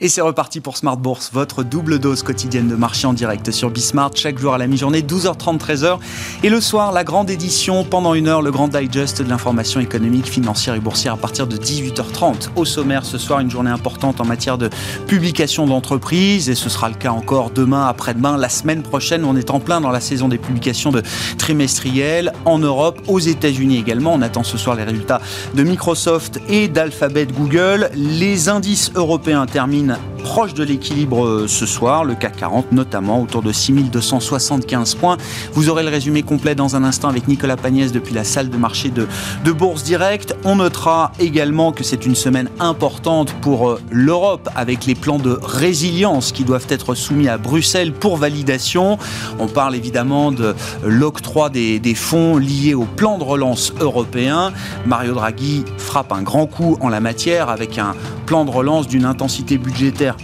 Et c'est reparti pour Smart Bourse, votre double dose quotidienne de marché en direct sur Bismart, chaque jour à la mi-journée, 12h30, 13h. Et le soir, la grande édition, pendant une heure, le grand digest de l'information économique, financière et boursière à partir de 18h30. Au sommaire, ce soir, une journée importante en matière de publication d'entreprises. Et ce sera le cas encore demain, après-demain, la semaine prochaine. On est en plein dans la saison des publications de trimestrielles en Europe, aux États-Unis également. On attend ce soir les résultats de Microsoft et d'Alphabet Google. Les indices européens terminent proche de l'équilibre euh, ce soir, le CAC 40 notamment, autour de 6275 points. Vous aurez le résumé complet dans un instant avec Nicolas Pagnès depuis la salle de marché de, de Bourse Direct. On notera également que c'est une semaine importante pour euh, l'Europe avec les plans de résilience qui doivent être soumis à Bruxelles pour validation. On parle évidemment de l'octroi des, des fonds liés au plan de relance européen. Mario Draghi frappe un grand coup en la matière avec un plan de relance d'une intensité budgétaire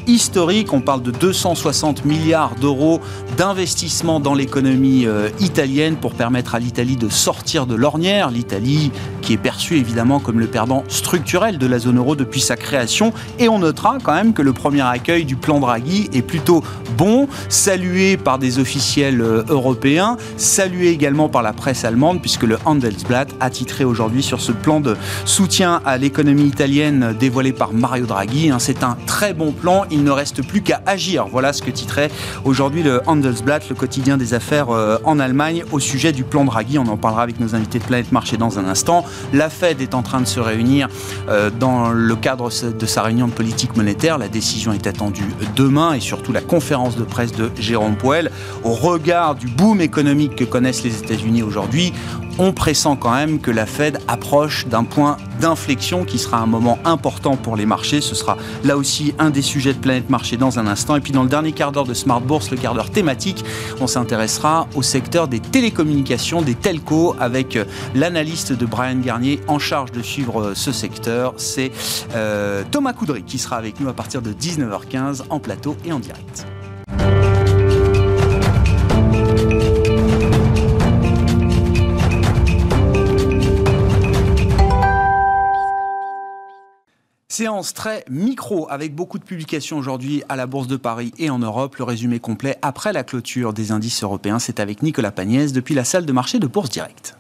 historique. On parle de 260 milliards d'euros d'investissement dans l'économie euh, italienne pour permettre à l'Italie de sortir de l'ornière. L'Italie qui est perçue évidemment comme le perdant structurel de la zone euro depuis sa création. Et on notera quand même que le premier accueil du plan Draghi est plutôt bon, salué par des officiels euh, européens, salué également par la presse allemande puisque le Handelsblatt a titré aujourd'hui sur ce plan de soutien à l'économie italienne dévoilé par Mario Draghi. Hein, c'est un très bon plan, il ne reste plus qu'à agir. Voilà ce que titrait aujourd'hui le Handelsblatt, le quotidien des affaires euh, en Allemagne, au sujet du plan Draghi. On en parlera avec nos invités de Planète Marché dans un instant. La Fed est en train de se réunir euh, dans le cadre de sa réunion de politique monétaire. La décision est attendue demain et surtout la conférence de presse de Jérôme Poel. Au regard du boom économique que connaissent les États-Unis aujourd'hui, on pressent quand même que la Fed approche d'un point d'inflexion qui sera un moment important pour les marchés. Ce sera là aussi un des sujets de Planète Marché dans un instant. Et puis dans le dernier quart d'heure de Smart Bourse, le quart d'heure thématique, on s'intéressera au secteur des télécommunications, des telcos, avec euh, l'analyste de Brian Garnier en charge de suivre euh, ce secteur. C'est euh, Thomas Coudry qui sera avec nous à partir de 19h15 en plateau et en direct. Séance très micro avec beaucoup de publications aujourd'hui à la Bourse de Paris et en Europe. Le résumé complet après la clôture des indices européens, c'est avec Nicolas Pagnès depuis la salle de marché de Bourse Directe.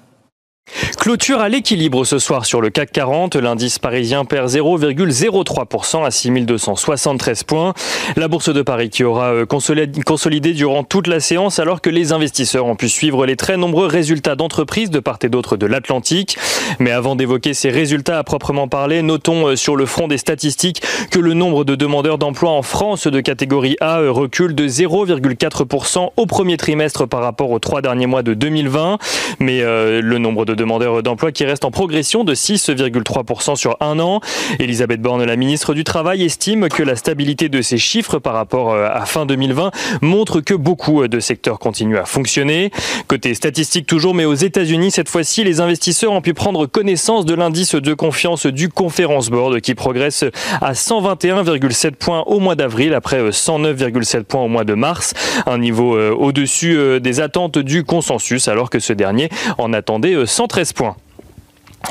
Clôture à l'équilibre ce soir sur le CAC 40. L'indice parisien perd 0,03% à 6273 points. La bourse de Paris qui aura euh, consolidé durant toute la séance alors que les investisseurs ont pu suivre les très nombreux résultats d'entreprises de part et d'autre de l'Atlantique. Mais avant d'évoquer ces résultats à proprement parler, notons euh, sur le front des statistiques que le nombre de demandeurs d'emploi en France de catégorie A euh, recule de 0,4% au premier trimestre par rapport aux trois derniers mois de 2020. Mais le nombre de demandeurs d'emploi qui reste en progression de 6,3% sur un an. Elisabeth Borne, la ministre du Travail, estime que la stabilité de ces chiffres par rapport euh, à fin 2020 montre que beaucoup euh, de secteurs continuent à fonctionner. Côté statistique toujours, mais aux États-Unis, cette fois-ci, les investisseurs ont pu prendre connaissance de l'indice de confiance du Conference Board qui progresse à 121,7 points au mois d'avril après 109,7 euh, points au mois de mars. Un niveau au-dessus des attentes du consensus alors que ce dernier en attendait 113 points.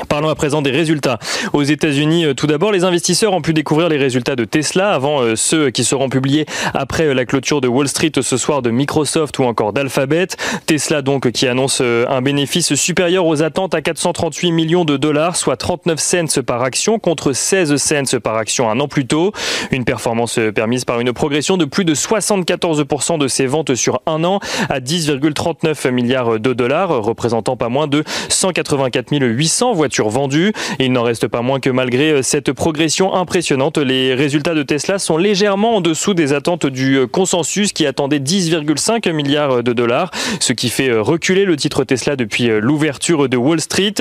Parlons à présent des résultats. Aux États-Unis, euh, tout d'abord, les investisseurs ont pu découvrir les résultats de Tesla avant euh, ceux qui seront publiés après euh, la clôture de Wall Street ce soir de Microsoft ou encore d'Alphabet. Tesla donc qui annonce un bénéfice supérieur aux attentes à 438 millions de dollars, soit 39 cents par action contre 16 cents par action un an plus tôt. Une performance permise par une progression de plus de 74% de ses ventes sur un an à 10,39 milliards de dollars, représentant pas moins de 184 800 voitures. Il n'en reste pas moins que malgré euh, cette progression impressionnante, les résultats de Tesla sont légèrement en dessous des attentes du euh, consensus qui attendait 10,5 milliards de dollars, ce qui fait euh, reculer le titre Tesla depuis l'ouverture de Wall Street.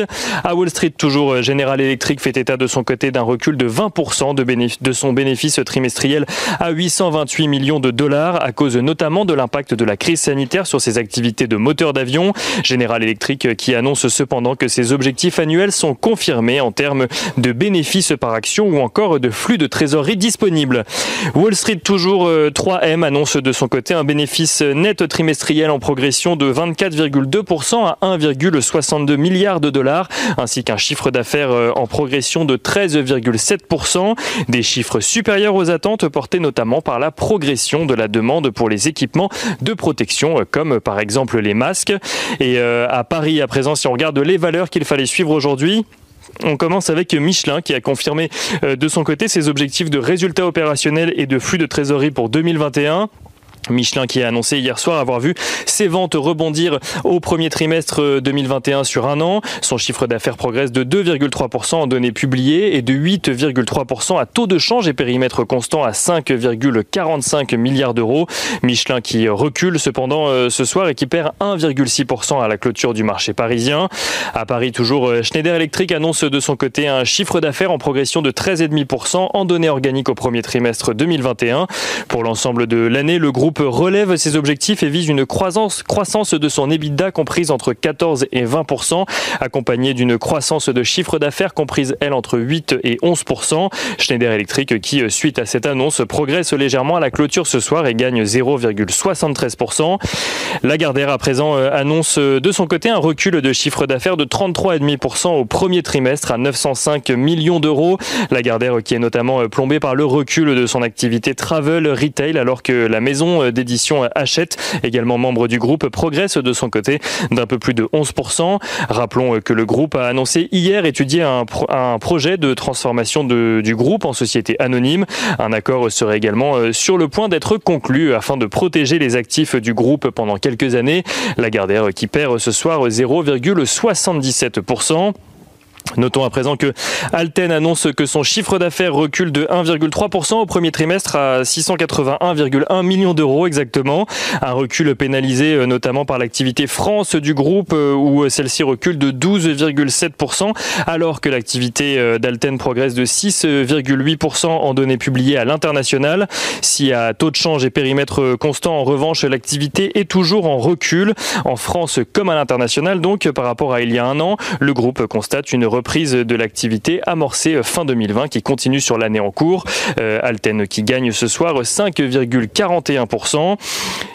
À Wall Street, toujours General Electric fait état de son côté d'un recul de 20% de, de son bénéfice trimestriel à 828 millions de dollars à cause notamment de l'impact de la crise sanitaire sur ses activités de moteur d'avion. General Electric qui annonce cependant que ses objectifs annuels sont confirmées en termes de bénéfices par action ou encore de flux de trésorerie disponibles. Wall Street toujours 3M annonce de son côté un bénéfice net trimestriel en progression de 24,2% à 1,62 milliard de dollars, ainsi qu'un chiffre d'affaires en progression de 13,7%, des chiffres supérieurs aux attentes portés notamment par la progression de la demande pour les équipements de protection comme par exemple les masques. Et euh, à Paris à présent, si on regarde les valeurs qu'il fallait suivre aujourd'hui, on commence avec Michelin qui a confirmé euh, de son côté ses objectifs de résultats opérationnels et de flux de trésorerie pour 2021. Michelin qui a annoncé hier soir avoir vu ses ventes rebondir au premier trimestre 2021 sur un an. Son chiffre d'affaires progresse de 2,3% en données publiées et de 8,3% à taux de change et périmètre constant à 5,45 milliards d'euros. Michelin qui recule cependant euh, ce soir et qui perd 1,6% à la clôture du marché parisien. À Paris toujours, euh, Schneider Electric annonce de son côté un chiffre d'affaires en progression de 13,5% en données organiques au premier trimestre 2021. Pour l'ensemble de l'année, le groupe relève ses objectifs et vise une croissance, de son EBITDA comprise entre 14 et 20% accompagnée d'une croissance de chiffre d'affaires comprise, elle, entre 8 et 11% Schneider Electric, qui, suite à cette annonce, progresse légèrement à la clôture ce soir et gagne 0,73% Lagardère, à présent, euh, annonce de son côté un recul de chiffre d'affaires de 33,5% au premier trimestre à 905 millions d'euros. Lagardère qui est notamment euh, plombée par le recul de son activité travel retail alors que la maison euh, d'édition Hachette, également membre du groupe, progresse de son côté d'un peu plus de 11%. Rappelons que le groupe a annoncé hier étudier un, projet de transformation du groupe en société anonyme. Un accord serait également euh, sur le point d'être conclu afin de protéger les actifs du groupe pendant quelques années. La Gardère qui perd ce soir 0,77%. Notons à présent que Alten annonce que son chiffre d'affaires recule de 1,3% au premier trimestre à 681,1 millions d'euros exactement. Un recul pénalisé euh, notamment par l'activité France du groupe euh, où celle-ci recule de 12,7% alors que l'activité euh, d'Alten progresse de 6,8% en données publiées à l'international. Si à taux de change et périmètre constant en revanche l'activité est toujours en recul en France comme à l'international donc par rapport à il y a un an, le groupe constate une reprise de l'activité amorcée fin 2020 qui continue sur l'année en cours. Euh, Alten qui gagne ce soir 5,41%.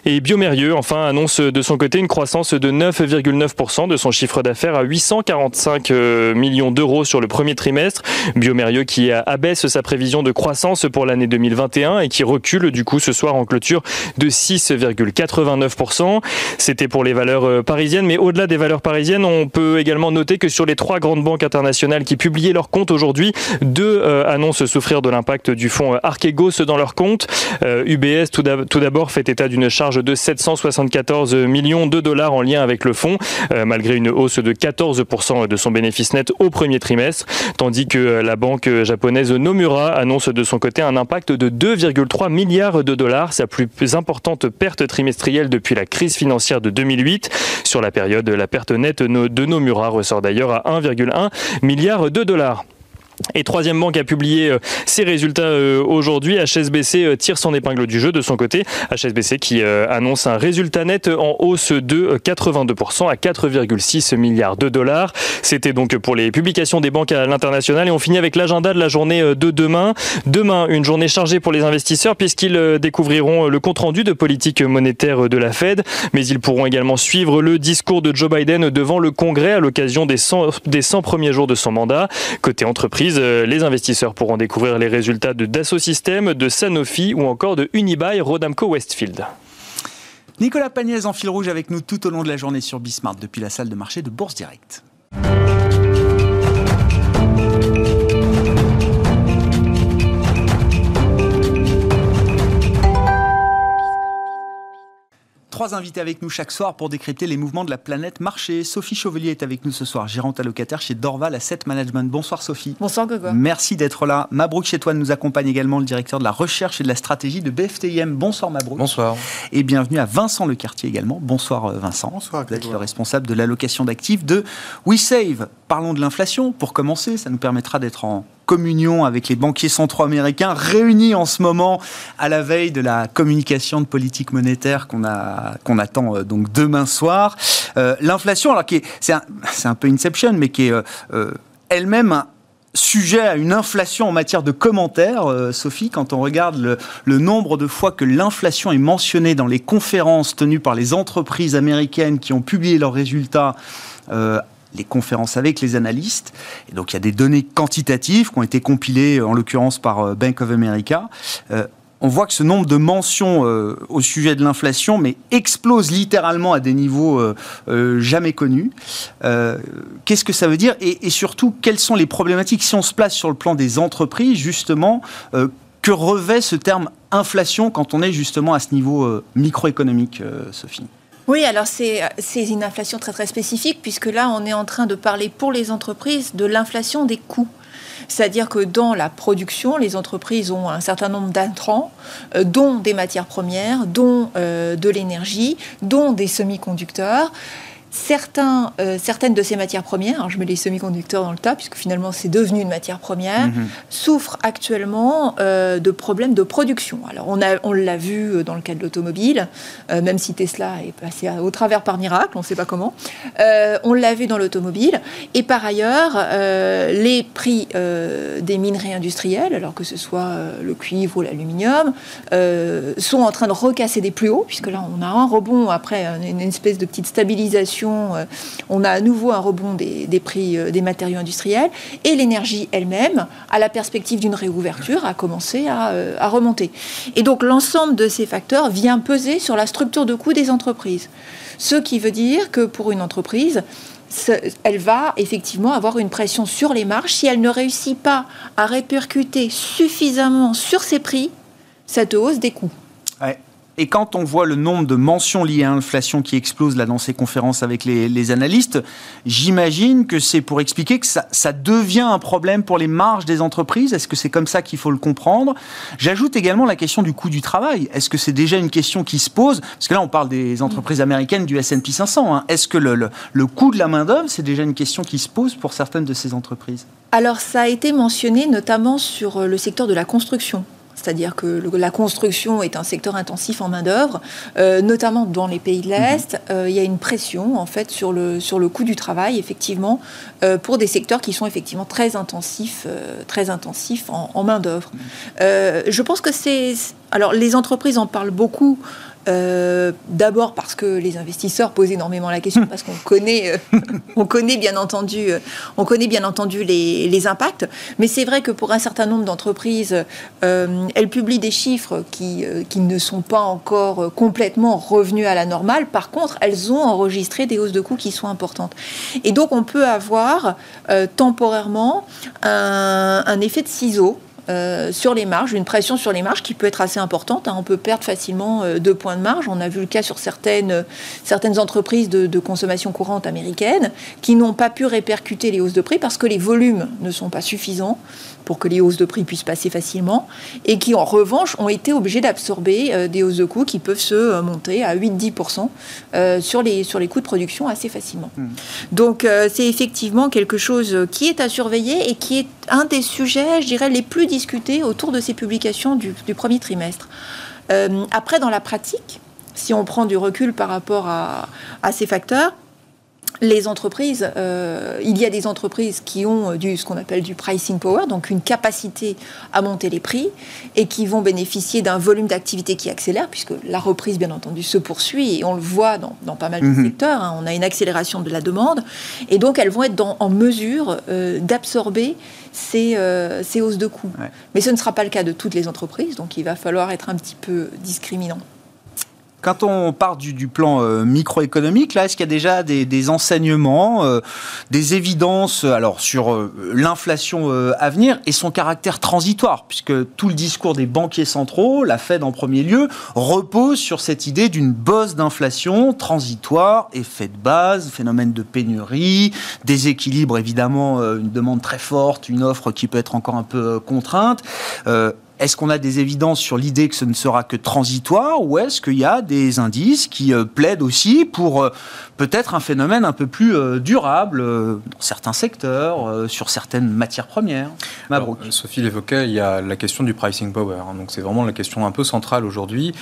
Et Biomérieux, enfin, annonce de son côté une croissance de 9,9% de son chiffre d'affaires à 845 euh, millions d'euros sur le premier trimestre. Biomérieux qui abaisse sa prévision de croissance pour l'année 2021 et qui recule du coup ce soir en clôture de 6,89%. C'était pour les valeurs euh, parisiennes, mais au-delà des valeurs parisiennes, on peut également noter que sur les trois grandes banques internationales qui publiaient leurs comptes aujourd'hui. Deux euh, annoncent souffrir de l'impact du fonds euh, Archegos dans leurs comptes. UBS, euh, tout d'abord, fait état d'une charge de 774 millions de dollars en lien avec le fonds, malgré une hausse de 14% de son bénéfice net au premier trimestre, tandis que la banque japonaise Nomura annonce de son côté un impact de 2,3 milliards de dollars, sa plus importante perte trimestrielle depuis la crise financière de 2008. Sur la période, la perte nette de Nomura ressort d'ailleurs à 1,1 milliards de dollars. Et troisième banque a publié euh, ses résultats euh, aujourd'hui. HSBC euh, tire son épingle du jeu de son côté. HSBC qui annonce un résultat net en hausse de 82% à 4,6 milliards de dollars. C'était donc pour les publications des banques à l'international. Et on finit avec l'agenda de la journée de demain. Demain, une journée chargée pour les investisseurs puisqu'ils découvriront le compte-rendu de politique monétaire de la Fed. Mais ils pourront également suivre le discours de Joe Biden devant le Congrès à l'occasion des 100, des 100 premiers jours de son mandat. Côté entreprise, euh, les investisseurs pourront découvrir les résultats de Dassault Systèmes, de Sanofi ou encore de Unibail Rodamco Westfield. Nicolas Pagnès en fil rouge avec nous tout au long de la journée sur Bismart depuis la salle de marché de Bourse Direct. Trois invités avec nous chaque soir pour décrypter les mouvements de la planète marché. Sophie Chauvelier est avec nous ce soir, gérante allocataire chez Dorval Asset Management. Bonsoir Sophie. Bonsoir Gogo. Merci d'être là. Mabrouk Chetouane nous accompagne également, le directeur de la recherche et de la stratégie de BFTIM. Bonsoir Mabrouk. Bonsoir. Et bienvenue à Vincent Lecartier également. Bonsoir euh, Vincent. Bonsoir. Vous êtes le responsable de l'allocation d'actifs de WeSave. Parlons de l'inflation pour commencer. Ça nous permettra d'être en communion avec les banquiers centraux américains réunis en ce moment à la veille de la communication de politique monétaire qu'on qu'on attend euh, donc demain soir. Euh, l'inflation, alors qui c'est un, peu Inception, mais qui est euh, elle-même sujet à une inflation en matière de commentaires, Sophie, quand on regarde le, nombre de fois que l'inflation est mentionnée dans les conférences tenues par les entreprises américaines qui ont publié leurs résultats. Euh, les conférences avec les analystes. Et donc il y a des données quantitatives qui ont été compilées en l'occurrence par euh, Bank of America on voit que ce nombre de mentions euh, au sujet de l'inflation mais explose littéralement à des niveaux euh, euh, jamais connus. Qu'est-ce que ça veut dire? Et, surtout, quelles sont les problématiques? Si on se place sur le plan des entreprises, justement que revêt ce terme inflation quand on est justement à ce niveau microéconomique, Sophie? Oui, alors c'est une inflation très très spécifique puisque là on est en train de parler pour les entreprises de l'inflation des coûts. C'est-à-dire que dans la production, les entreprises ont un certain nombre d'intrants, euh, dont des matières premières, dont euh, de l'énergie, dont des semi-conducteurs. Certains, euh, certaines de ces matières premières, je mets les semi-conducteurs dans le tas, puisque finalement c'est devenu une matière première, mhm. souffrent actuellement euh, de problèmes de production. Alors on, a, on l'a vu euh, dans le cas de l'automobile, même si Tesla est passé au travers par miracle, on ne sait pas comment. on l'a vu dans l'automobile. Et par ailleurs, les prix des minerais industriels, alors que ce soit le cuivre ou l'aluminium, sont en train de recasser des plus hauts, puisque là on a un rebond après une espèce de petite stabilisation euh, on a à nouveau un rebond des, prix euh, des matériaux industriels et l'énergie elle-même, à la perspective d'une réouverture, a commencé euh, à, remonter. Et donc l'ensemble de ces facteurs vient peser sur la structure de coût des entreprises. Ce qui veut dire que pour une entreprise, elle va effectivement avoir une pression sur les marges si elle ne réussit pas à répercuter suffisamment sur ses prix cette hausse des coûts. Et quand on voit le nombre de mentions liées à l'inflation qui explose là dans ces conférences avec les, analystes, j'imagine que c'est pour expliquer que ça, devient un problème pour les marges des entreprises. Est-ce que c'est comme ça qu'il faut le comprendre? J'ajoute également la question du coût du travail. Est-ce que c'est déjà une question qui se pose? Parce que là, on parle des entreprises américaines du S&P 500. Hein. Est-ce que le, le coût de la main-d'œuvre, c'est déjà une question qui se pose pour certaines de ces entreprises? Alors ça a été mentionné notamment sur le secteur de la construction c'est-à-dire que la construction est un secteur intensif en main-d'œuvre, euh, notamment dans les pays de l'Est. Mhm. Euh, il y a une pression en fait sur le, sur le coût du travail, effectivement, euh, pour des secteurs qui sont effectivement très intensifs, très intensifs en, en main-d'œuvre. Mhm. je pense que c'est. Alors, les entreprises en parlent beaucoup euh, d'abord parce que les investisseurs posent énormément la question, parce qu'on connaît, euh, on connaît bien entendu, euh, on connaît bien entendu les, impacts. Mais c'est vrai que pour un certain nombre d'entreprises, elles publient des chiffres qui, ne sont pas encore complètement revenus à la normale. Par contre, elles ont enregistré des hausses de coûts qui sont importantes. Et donc, on peut avoir temporairement un, un effet de ciseau euh, sur les marges, une pression sur les marges qui peut être assez importante. Hein. On peut perdre facilement euh, deux points de marge. On a vu le cas sur certaines, certaines entreprises de, de consommation courante américaines qui n'ont pas pu répercuter les hausses de prix parce que les volumes ne sont pas suffisants pour que les hausses de prix puissent passer facilement, et qui en revanche ont été obligés d'absorber euh, des hausses de coûts qui peuvent se euh, monter à 8-10% euh, sur, les, sur les coûts de production assez facilement. Hmm. Donc c'est effectivement quelque chose qui est à surveiller et qui est un des sujets, je dirais, les plus discutés autour de ces publications du, du premier trimestre. après, dans la pratique, si on prend du recul par rapport à, à ces facteurs, les entreprises, euh, il y a des entreprises qui ont du, ce qu'on appelle du pricing power, donc une capacité à monter les prix, et qui vont bénéficier d'un volume d'activité qui accélère, puisque la reprise, bien entendu, se poursuit, et on le voit dans, pas mal de mhm. secteurs, hein. on a une accélération de la demande, et donc elles vont être en mesure euh, d'absorber ces, euh, ces, hausses de coûts. Mais ce ne sera pas le cas de toutes les entreprises, donc il va falloir être un petit peu discriminant. Quand on part du, plan euh, microéconomique, là, est-ce qu'il y a déjà des, enseignements, euh, des évidences, alors sur euh, l'inflation à venir et son caractère transitoire, puisque tout le discours des banquiers centraux, la Fed en premier lieu, repose sur cette idée d'une bosse d'inflation transitoire, effet de base, phénomène de pénurie, déséquilibre évidemment, une demande très forte, une offre qui peut être encore un peu contrainte est-ce qu'on a des évidences sur l'idée que ce ne sera que transitoire ou est-ce qu'il y a des indices qui plaident aussi pour peut-être un phénomène un peu plus durable dans certains secteurs, sur certaines matières premières? Alors, Sophie l'évoquait, il y a la question du pricing power. Hein. donc c'est vraiment la question un peu centrale aujourd'hui.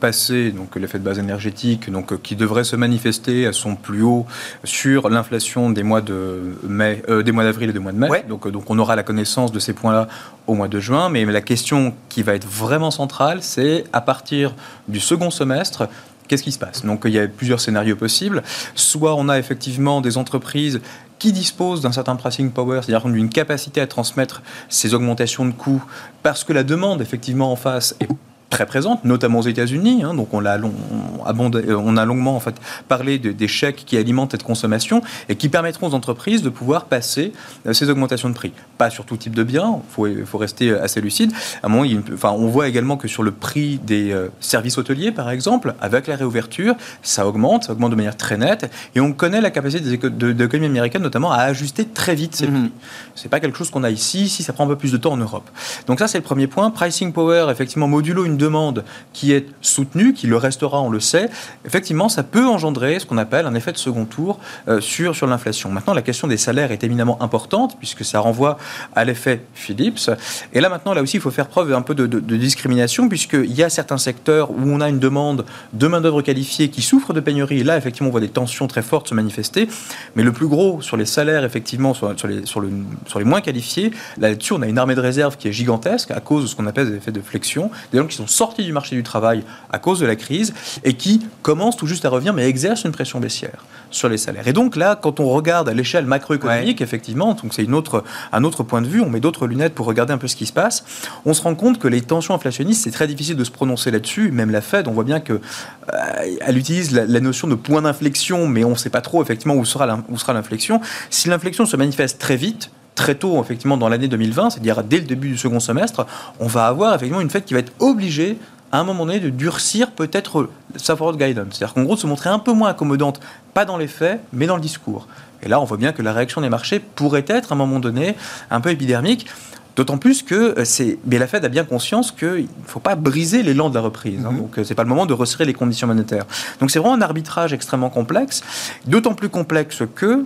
passer donc l'effet de base énergétique, donc qui devrait se manifester à son plus haut sur l'inflation des mois de mai, des mois d'avril et des mois de mai. Donc, donc on aura la connaissance de ces points-là au mois de juin. Mais la question qui va être vraiment centrale, c'est à partir du second semestre, qu'est-ce qui se passe? Donc il y a plusieurs scénarios possibles. Soit on a effectivement des entreprises qui disposent d'un certain pricing power, c'est-à-dire d'une capacité à transmettre ces augmentations de coûts, parce que la demande effectivement en face est très présente, notamment aux États-Unis. Hein, donc on a, euh, on a longuement en fait parlé de, des chèques qui alimentent cette consommation et qui permettront aux entreprises de pouvoir passer euh, ces augmentations de prix. Pas sur tout type de biens, il faut, rester assez lucide. À un moment, enfin, on voit également que sur le prix des euh, services hôteliers, par exemple, avec la réouverture, ça augmente, ça augmente de manière très nette, et on connaît la capacité des de, l'économie américaine notamment à ajuster très vite ces mhm. prix. C'est pas quelque chose qu'on a ici, si ça prend un peu plus de temps en Europe. Donc ça, c'est le premier point. Pricing power, effectivement, modulo une demande qui est soutenue, qui le restera, on le sait, effectivement, ça peut engendrer ce qu'on appelle un effet de second tour euh, sur, sur l'inflation. Maintenant, la question des salaires est éminemment importante, puisque ça renvoie à l'effet Philips. Et là, maintenant, là aussi, il faut faire preuve un peu de, de, discrimination, puisqu'il y a certains secteurs où on a une demande de main-d'œuvre qualifiée qui souffre de pénurie. Et là, effectivement, on voit des tensions très fortes se manifester. Mais le plus gros sur les salaires, effectivement, sur, les, sur, sur les moins qualifiés, là-dessus, on a une armée de réserve qui est gigantesque à cause de ce qu'on appelle des effets de flexion. Des gens qui sont sortis du marché du travail à cause de la crise et qui commencent tout juste à revenir, mais exercent une pression baissière sur les salaires. Et donc là, quand on regarde à l'échelle macroéconomique, effectivement, donc c'est une autre, un autre point de vue, on met d'autres lunettes pour regarder un peu ce qui se passe, on se rend compte que les tensions inflationnistes, c'est très difficile de se prononcer là-dessus. Même la Fed, on voit bien que euh, elle utilise la, notion de point d'inflexion, mais on ne sait pas trop effectivement où sera l'inflexion. Si l'inflexion se manifeste très vite, très tôt, effectivement, dans l'année 2020, c'est-à-dire dès le début du second semestre, on va avoir effectivement une Fed qui va être obligée à un moment donné de durcir peut-être sa forward guidance. C'est-à-dire qu'en gros, de se montrer un peu moins accommodante, pas dans les faits, mais dans le discours. Et là, on voit bien que la réaction des marchés pourrait être, à un moment donné, un peu épidermique. D'autant plus que c'est, mais la Fed a bien conscience qu'il ne faut pas briser l'élan de la reprise. Hein. Mm-hmm. donc euh, c'est pas le moment de resserrer les conditions monétaires. Donc c'est vraiment un arbitrage extrêmement complexe, d'autant plus complexe que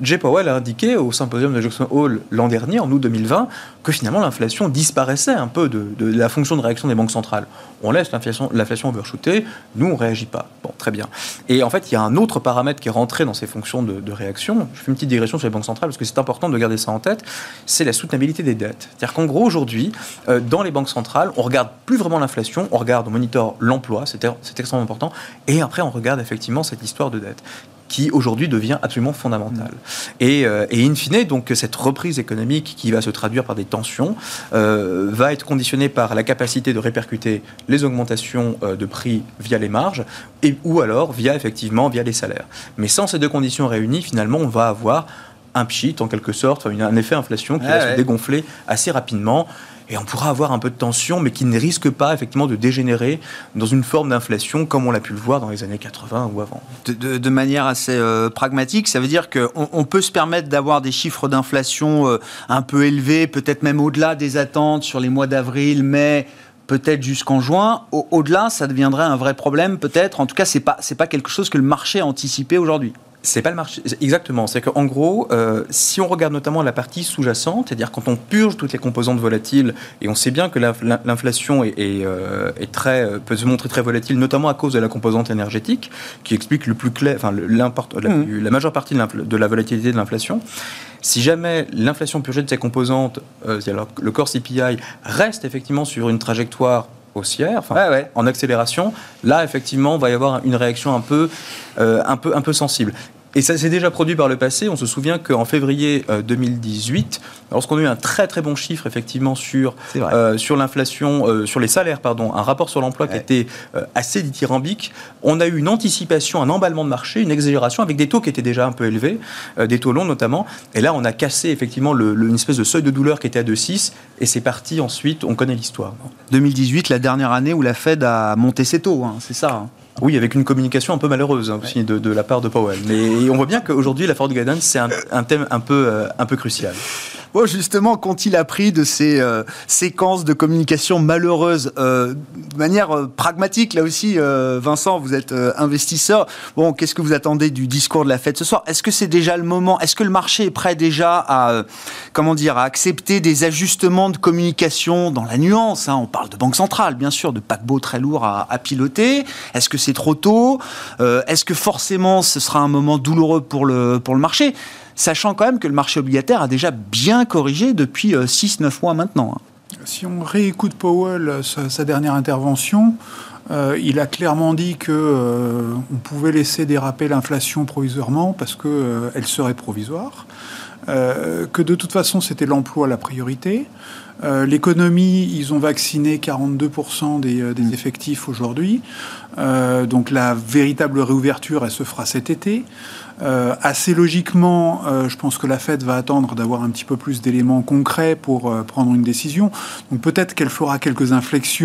Jay Powell a indiqué au symposium de Jackson Hole l'an dernier, en août 2020, que finalement l'inflation disparaissait un peu de, la fonction de réaction des banques centrales. On laisse l'inflation overshooter, nous on réagit pas. Bon, très bien. Et en fait, il y a un autre paramètre qui est rentré dans ces fonctions de, réaction. Je fais une petite digression sur les banques centrales parce que c'est important de garder ça en tête. C'est la soutenabilité des dettes. C'est-à-dire qu'en gros aujourd'hui, euh, dans les banques centrales, on regarde plus vraiment l'inflation, on regarde, on monitor l'emploi, c'est extrêmement important, et après on regarde effectivement cette histoire de dette qui aujourd'hui devient absolument fondamental. Et, euh, et, in fine, donc cette reprise économique qui va se traduire par des tensions euh, va être conditionnée par la capacité de répercuter les augmentations euh, de prix via les marges et ou alors via effectivement via les salaires. Mais sans ces deux conditions réunies, finalement, on va avoir un pchit en quelque sorte, un effet inflation qui va se dégonfler assez rapidement et on pourra avoir un peu de tension, mais qui ne risque pas effectivement de dégénérer dans une forme d'inflation comme on l'a pu le voir dans les années 80 ou avant. De, manière assez euh, pragmatique, ça veut dire qu'on on peut se permettre d'avoir des chiffres d'inflation euh, un peu élevés, peut-être même au-delà des attentes sur les mois d'avril, mai, peut-être jusqu'en juin. Au-delà, ça deviendrait un vrai problème, peut-être. En tout cas, pas c'est pas quelque chose que le marché a anticipé aujourd'hui. C'est pas le marché. Exactement. C'est qu'en gros, euh, si on regarde notamment la partie sous-jacente, c'est-à-dire quand on purge toutes les composantes volatiles, et on sait bien que l'inflation est, euh, est, très, euh, peut se montrer très volatile, notamment à cause de la composante énergétique, qui explique le plus clair, enfin, la, mmh. la, majeure partie de, la volatilité de l'inflation. Si jamais l'inflation purgée de ces composantes, alors le corps CPI reste effectivement sur une trajectoire haussière, en accélération, là effectivement, il va y avoir une réaction un peu, euh, un peu, un peu sensible. Et ça s'est déjà produit par le passé. On se souvient qu'en février 2018, euh, lorsqu'on a eu un très très bon chiffre effectivement sur, euh, sur l'inflation, euh, sur les salaires, pardon, un rapport sur l'emploi qui était assez dithyrambique, on a eu une anticipation, un emballement de marché, une exagération avec des taux qui étaient déjà un peu élevés, des taux longs notamment. Et là, on a cassé effectivement le, une espèce de seuil de douleur qui était à 2,6 et c'est parti ensuite, on connaît l'histoire. 2018, la dernière année où la Fed a monté ses taux, hein, c'est ça. Hein. Oui, avec une communication un peu malheureuse hein, aussi de, la part de Powell. Mais on voit bien qu'aujourd'hui, la forward guidance, c'est un, thème un peu, euh, un peu crucial. Bon, justement, qu'ont-ils appris de ces euh, séquences de communication malheureuses euh, De manière pragmatique, là aussi, Vincent, vous êtes investisseur. Bon, qu'est-ce que vous attendez du discours de la Fed ce soir? Est-ce que c'est déjà le moment? Est-ce que le marché est prêt déjà à, comment dire, à accepter des ajustements de communication dans la nuance hein? On parle de banque centrale, bien sûr, de paquebot très lourd à, à piloter. Est-ce que c'est trop tôt Est-ce que forcément ce sera un moment douloureux pour le, pour le marché? Sachant quand même que le marché obligataire a déjà bien corrigé depuis 6-9 euh, mois maintenant. Hein. Si on réécoute Powell, euh, sa, dernière intervention, euh, il a clairement dit que on pouvait laisser déraper l'inflation provisoirement parce qu'elle serait provisoire, que de toute façon c'était l'emploi la priorité. L'économie, ils ont vacciné 42% des, des, effectifs aujourd'hui. donc la véritable réouverture, elle se fera cet été. Euh, assez logiquement, euh, je pense que la Fed va attendre d'avoir un petit peu plus d'éléments concrets pour euh, prendre une décision. Donc peut-être qu'elle fera quelques inflexions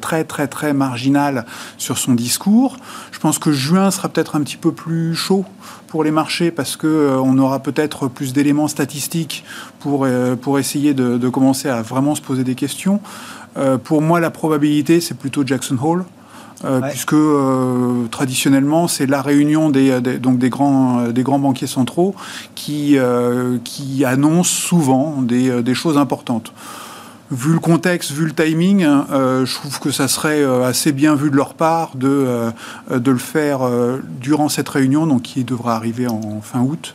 très très très marginales sur son discours. Je pense que juin sera peut-être un petit peu plus chaud pour les marchés parce que on aura peut-être plus d'éléments statistiques pour pour essayer de, de, commencer à vraiment se poser des questions. pour moi, la probabilité, c'est plutôt Jackson Hole. Euh, puisque euh, traditionnellement c'est la réunion des, donc des grands euh, des grands banquiers centraux qui qui annoncent souvent des, des, choses importantes. Vu le contexte, vu le timing, je trouve que ça serait assez bien vu de leur part de de le faire durant cette réunion, donc qui devra arriver en fin août.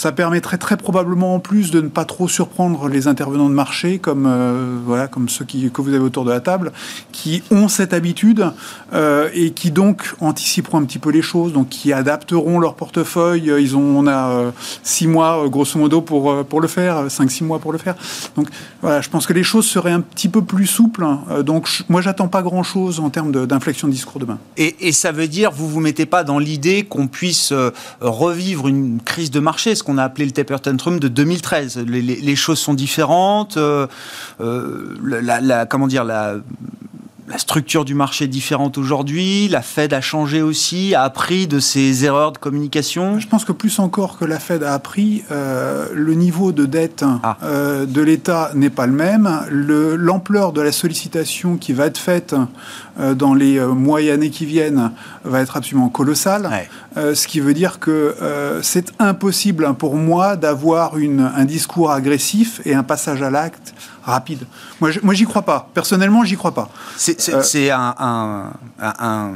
Ça permettrait très probablement en plus de ne pas trop surprendre les intervenants de marché, comme, euh, voilà, comme ceux que vous avez autour de la table, qui ont cette habitude euh, et qui donc anticiperont un petit peu les choses, donc qui adapteront leur portefeuille. Ils ont, on a euh, six mois, grosso modo, pour, pour le faire, cinq, six mois pour le faire. Donc voilà, je pense que les choses seraient un petit peu plus souples. donc moi, j'attends pas grand-chose en termes d'inflexion de, discours demain. Et, ça veut dire, vous vous mettez pas dans l'idée qu'on puisse revivre une crise de marché a appelé le taper tantrum de 2013. Les, choses sont différentes. Euh, euh, comment dire la la structure du marché est différente aujourd'hui, la Fed a changé aussi, a appris de ses erreurs de communication. Je pense que plus encore que la Fed a appris, euh, le niveau de dette ah. euh, de l'État n'est pas le même, l'ampleur de la sollicitation qui va être faite euh, dans les mois et années qui viennent va être absolument colossale, ce qui veut dire que c'est impossible pour moi d'avoir un discours agressif et un passage à l'acte rapide. Moi, moi j'y crois pas. Personnellement, j'y crois pas. C'est euh, un, un,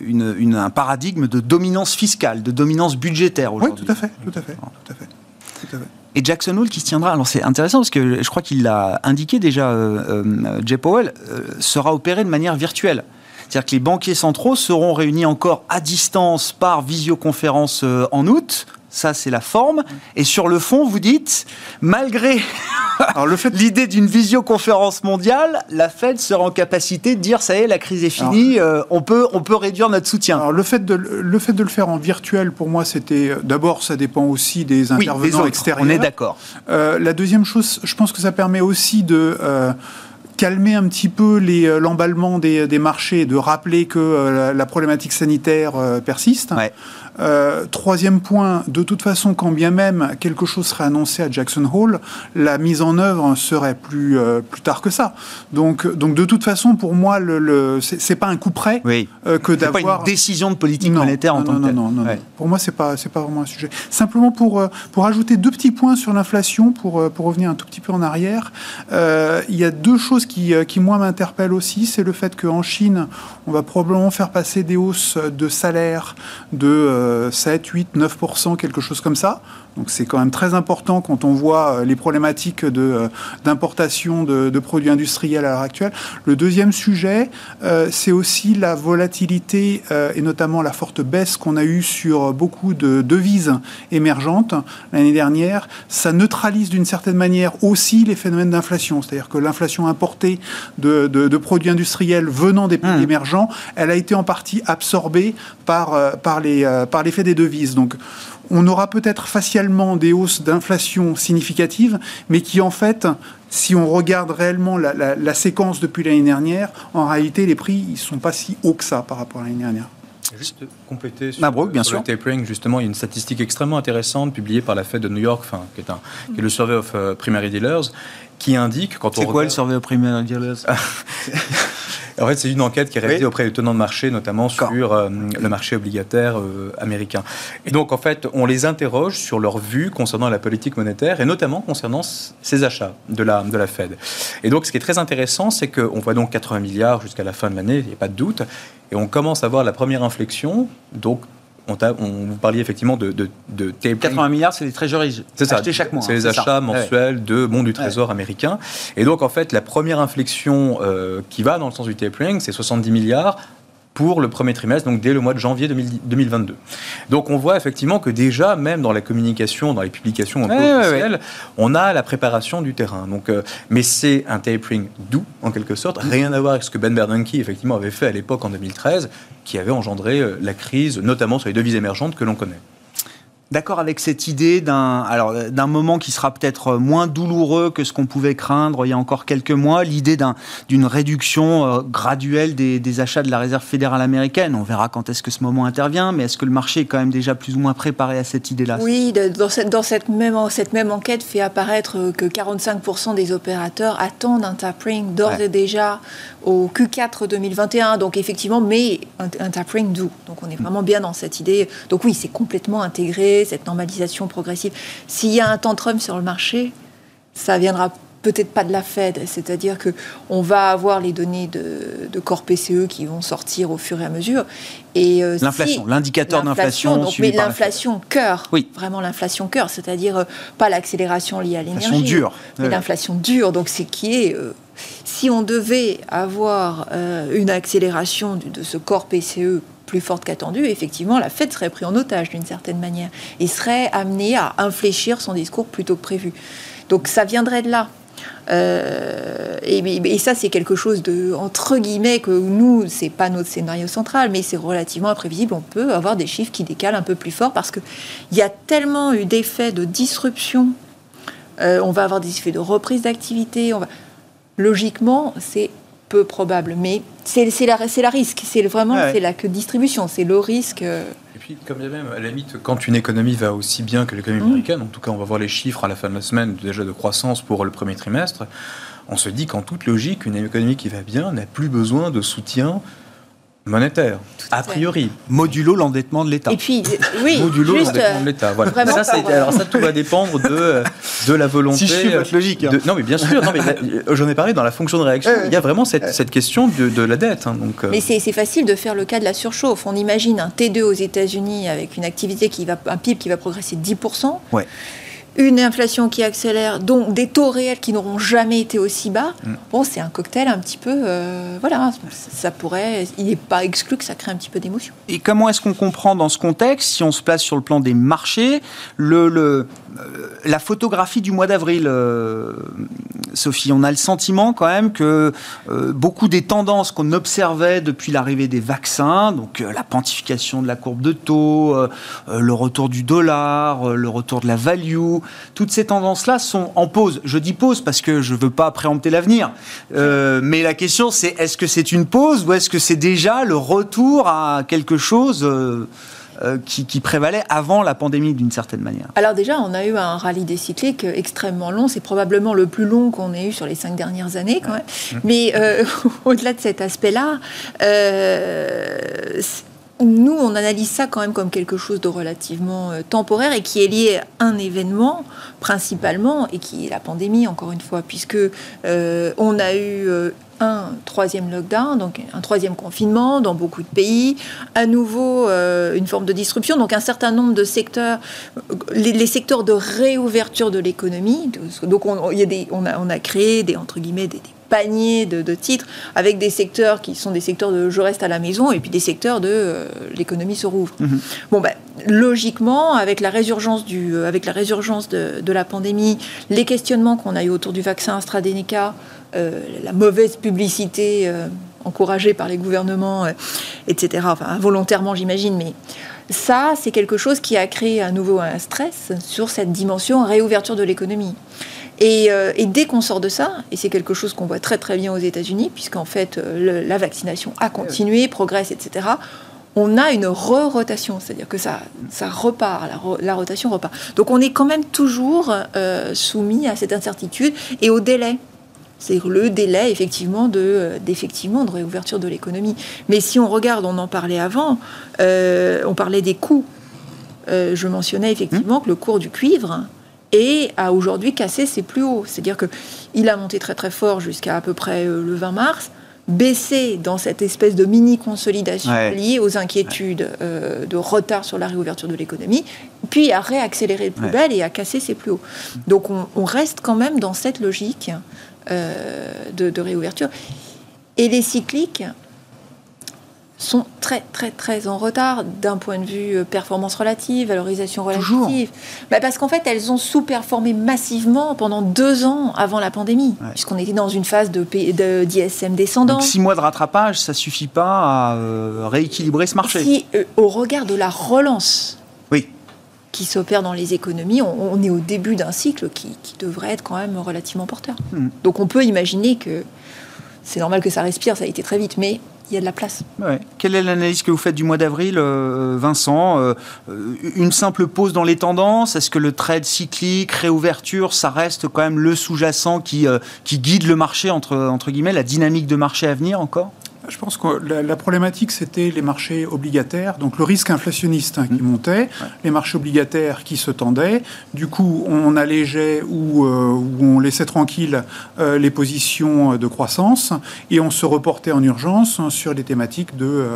une, un, paradigme de dominance fiscale, de dominance budgétaire aujourd'hui. Oui, tout à fait, tout à fait, tout à fait. Tout à fait. Et Jackson Hole qui se tiendra, alors c'est intéressant parce que je crois qu'il l'a indiqué déjà, euh, euh Jay Powell, euh, sera opéré de manière virtuelle. C'est-à-dire que les banquiers centraux seront réunis encore à distance par visioconférence en août, ça, c'est la forme. Et sur le fond, vous dites, malgré l'idée d'une visioconférence mondiale, la Fed sera en capacité de dire, ça y est, la crise est finie, euh, on, peut, on peut réduire notre soutien. Alors, le fait de le, fait de le faire en virtuel, pour moi, c'était... Euh, d'abord, ça dépend aussi des intervenants extérieurs. On est d'accord. Euh, la deuxième chose, je pense que ça permet aussi de calmer un petit peu l'emballement des, des, marchés, de rappeler que la, problématique sanitaire persiste. Ouais. Euh, troisième point, de toute façon, quand bien même quelque chose serait annoncé à Jackson Hole, la mise en œuvre serait plus, euh, plus tard que ça. Donc, donc, de toute façon, pour moi, le, le c'est pas un coup près oui. euh, que d'avoir. pas une décision de politique monétaire en tant que Non, non, non. Pour moi, c'est pas, c'est pas vraiment un sujet. Simplement pour, pour ajouter deux petits points sur l'inflation, pour, pour revenir un tout petit peu en arrière, il y a deux choses qui, qui moi, m'interpellent aussi. C'est le fait qu'en Chine, on va probablement faire passer des hausses de salaire de 7, 8, 9%, quelque chose comme ça. Donc c'est quand même très important quand on voit euh, les problématiques euh, d'importation de, de, produits industriels à l'heure actuelle. Le deuxième sujet, euh, c'est aussi la volatilité et notamment la forte baisse qu'on a eue sur beaucoup de devises émergentes l'année dernière. Ça neutralise d'une certaine manière aussi les phénomènes d'inflation. C'est-à-dire que l'inflation importée de, de, produits industriels venant des pays mmh. émergents, elle a été en partie absorbée par, par l'effet par des devises. Donc on aura peut-être facialement des hausses d'inflation significatives, mais qui en fait, si on regarde réellement la, séquence depuis l'année dernière, en réalité les prix ne sont pas si hauts que ça par rapport à l'année dernière. Juste compléter sur, Mabrouk, bien sur sûr. le tapering, justement, il y a une statistique extrêmement intéressante publiée par la Fed de New York, enfin, qui, est un, qui est le Survey of euh, Primary Dealers, qui indique quand on C'est quoi le regarde- survey au primaire En fait, c'est une enquête qui est réalisée Oui. auprès des tenants de marché, notamment sur euh, le marché obligataire euh, américain. Et donc, en fait, on les interroge sur leur vue concernant la politique monétaire et notamment concernant ces achats de la, de la Fed. Et donc, ce qui est très intéressant, c'est qu'on voit donc 80 milliards jusqu'à la fin de l'année, il n'y a pas de doute, et on commence à voir la première inflexion. Donc, on, vous parliez effectivement de, de, de tapering 80 milliards, c'est les treasuries. c'est ça. Chaque mois. C'est hein, les ça. achats Ouais. mensuels de bons du Trésor américain. Et donc, en fait, la première inflexion euh, qui va dans le sens du tapering, c'est 70 milliards pour le premier trimestre, donc dès le mois de janvier 2010 2022. Donc on voit effectivement que déjà, même dans la communication, dans les publications un peu Ouais, ouais, officielles, on a la préparation du terrain. Donc, euh, mais c'est un tapering doux, en quelque sorte, rien à voir avec ce que Ben Bernanke effectivement avait fait à l'époque en 2013, qui avait engendré euh, la crise, notamment sur les devises émergentes que l'on connaît. D'accord avec cette idée d'un alors d'un moment qui sera peut-être moins douloureux que ce qu'on pouvait craindre il y a encore quelques mois, l'idée d'un d'une réduction euh, graduelle des, des achats de la réserve fédérale américaine. On verra quand est-ce que ce moment intervient, mais est-ce que le marché est quand même déjà plus ou moins préparé à cette idée-là? Oui, dans cette, dans cette, même, cette même enquête fait apparaître euh, que 45% des opérateurs attendent un tapering d'ores Ouais. et déjà au Q4 2021. Donc effectivement, mais un, un tapering doux. Donc on est vraiment bien dans cette idée. Donc oui, c'est complètement intégré, cette normalisation progressive. S'il y a un tantrum sur le marché, ça viendra peut-être pas de la Fed, c'est-à-dire que on va avoir les données de, de corps PCE qui vont sortir au fur et à mesure. Et euh, L'inflation, si- l'indicateur d'inflation donc, mais l'inflation cœur, Oui. vraiment l'inflation cœur, c'est-à-dire euh, pas l'accélération liée à L'inflation l'énergie, dure. mais Ouais. l'inflation dure. Donc c'est qui est, euh, si on devait avoir euh, une accélération de ce corps PCE plus forte qu'attendue, effectivement, la Fed serait prise en otage d'une certaine manière et serait amenée à infléchir son discours plutôt que prévu. Donc ça viendrait de là. Euh, et, ça, c'est quelque chose de, entre guillemets, que nous, c'est pas notre scénario central, mais c'est relativement imprévisible. On peut avoir des chiffres qui décalent un peu plus fort parce qu'il y a tellement eu d'effets de disruption. Euh, on va avoir des effets de reprise d'activité. On va... Logiquement, c'est peu probable, mais c'est la, c'est la risque. C'est vraiment Ouais, c'est la que distribution, c'est le risque. euh, Et puis, comme il y a même, à la limite, quand une économie va aussi bien que l'économie Mm. américaine, en tout cas, on va voir les chiffres à la fin de la semaine déjà de croissance pour le premier trimestre, on se dit qu'en toute logique, une économie qui va bien n'a plus besoin de soutien monétaire, a priori. Modulo l'endettement de l'État. Et puis, euh, oui, Modulo juste, l'endettement de euh, l'État. Voilà. Ça, alors ça, tout va dépendre de, euh, de la volonté. Si je suis votre logique, hein. de- non, mais bien sûr. Euh, j'en ai parlé dans la fonction de réaction. Il y a vraiment cette, cette question de, de la dette. hein, donc, euh, Mais c'est c'est facile de faire le cas de la surchauffe. On imagine un T2 aux États-Unis avec une activité qui va, un PIB qui va progresser de 10%. Ouais. Une inflation qui accélère, donc des taux réels qui n'auront jamais été aussi bas. Mm. Bon, c'est un cocktail un petit peu. euh, voilà, ça pourrait. Il n'est pas exclu que ça crée un petit peu d'émotion. Et comment est-ce qu'on comprend dans ce contexte, si on se place sur le plan des marchés, le, le, euh, la photographie du mois d'avril, euh, Sophie? On a le sentiment quand même que euh, beaucoup des tendances qu'on observait depuis l'arrivée des vaccins, donc euh, la quantification de la courbe de taux, le retour du dollar, le retour de la value, toutes ces tendances-là sont en pause. Je dis pause parce que je ne veux pas préempter l'avenir. Euh, mais la question, c'est est-ce que c'est une pause ou est-ce que c'est déjà le retour à quelque chose euh, euh, qui, qui prévalait avant la pandémie d'une certaine manière? Alors déjà, on a eu un rallye des cycliques extrêmement long. C'est probablement le plus long qu'on ait eu sur les cinq dernières années, quand même. Mais au-delà de cet aspect-là, nous, on analyse ça quand même comme quelque chose de relativement euh, temporaire et qui est lié à un événement principalement et qui est la pandémie, encore une fois, puisque euh, on a eu euh, un troisième lockdown, donc un troisième confinement dans beaucoup de pays, à nouveau une forme de disruption, donc un certain nombre de secteurs, les, secteurs de réouverture de l'économie. Donc on, a créé des entre des paniers de, de titres avec des secteurs qui sont des secteurs de je reste à la maison et puis des secteurs de euh, l'économie se rouvre. Mhm. Bon ben logiquement avec la résurgence du euh, avec la résurgence de, de la pandémie, les questionnements qu'on a eu autour du vaccin AstraZeneca, euh, la mauvaise publicité encouragée par les gouvernements, etc. Enfin involontairement j'imagine, mais ça, c'est quelque chose qui a créé à nouveau un stress sur cette dimension réouverture de l'économie. Et, euh, et dès qu'on sort de ça, et c'est quelque chose qu'on voit très très bien aux États-Unis, puisqu'en fait euh, le- la vaccination a continué, progresse, etc., on a une re-rotation, c'est-à-dire que ça, ça repart, la, rotation repart. Donc on est quand même toujours euh, soumis à cette incertitude et au délai. C'est le délai effectivement de, euh, d'effectivement de réouverture de l'économie. Mais si on regarde, on en parlait avant, on parlait des coûts. je mentionnais effectivement que le cours du cuivre est, a aujourd'hui cassé ses plus hauts. C'est-à-dire qu'il a monté très très fort jusqu'à à peu près le 20 mars baisser dans cette espèce de mini-consolidation liée aux inquiétudes euh, de retard sur la réouverture de l'économie, puis à réaccélérer le plus belle et à casser ses plus hauts. Donc on, reste quand même dans cette logique euh, de, de, réouverture. Et les cycliques, sont très très très en retard d'un point de vue euh, performance relative, valorisation relative. Bah parce qu'en fait, elles ont sous-performé massivement pendant deux ans avant la pandémie, puisqu'on était dans une phase de, d'ISM descendant. Donc six mois de rattrapage, ça suffit pas à euh, rééquilibrer ce marché. Si, euh, au regard de la relance oui. qui s'opère dans les économies, on, est au début d'un cycle qui, devrait être quand même relativement porteur. Hmm. Donc on peut imaginer que c'est normal que ça respire, ça a été très vite, mais il y a de la place. Quelle est l'analyse que vous faites du mois d'avril, euh, Vincent euh, Une simple pause dans les tendances Est-ce que le trade cyclique, réouverture, ça reste quand même le sous-jacent qui, euh, guide le marché, entre guillemets, la dynamique de marché à venir encore? Je pense que la, problématique, c'était les marchés obligataires, donc le risque inflationniste hein, qui mmh. montait, les marchés obligataires qui se tendaient. Du coup, on allégeait ou, euh, on laissait tranquille euh, les positions de croissance et on se reportait en urgence sur les thématiques de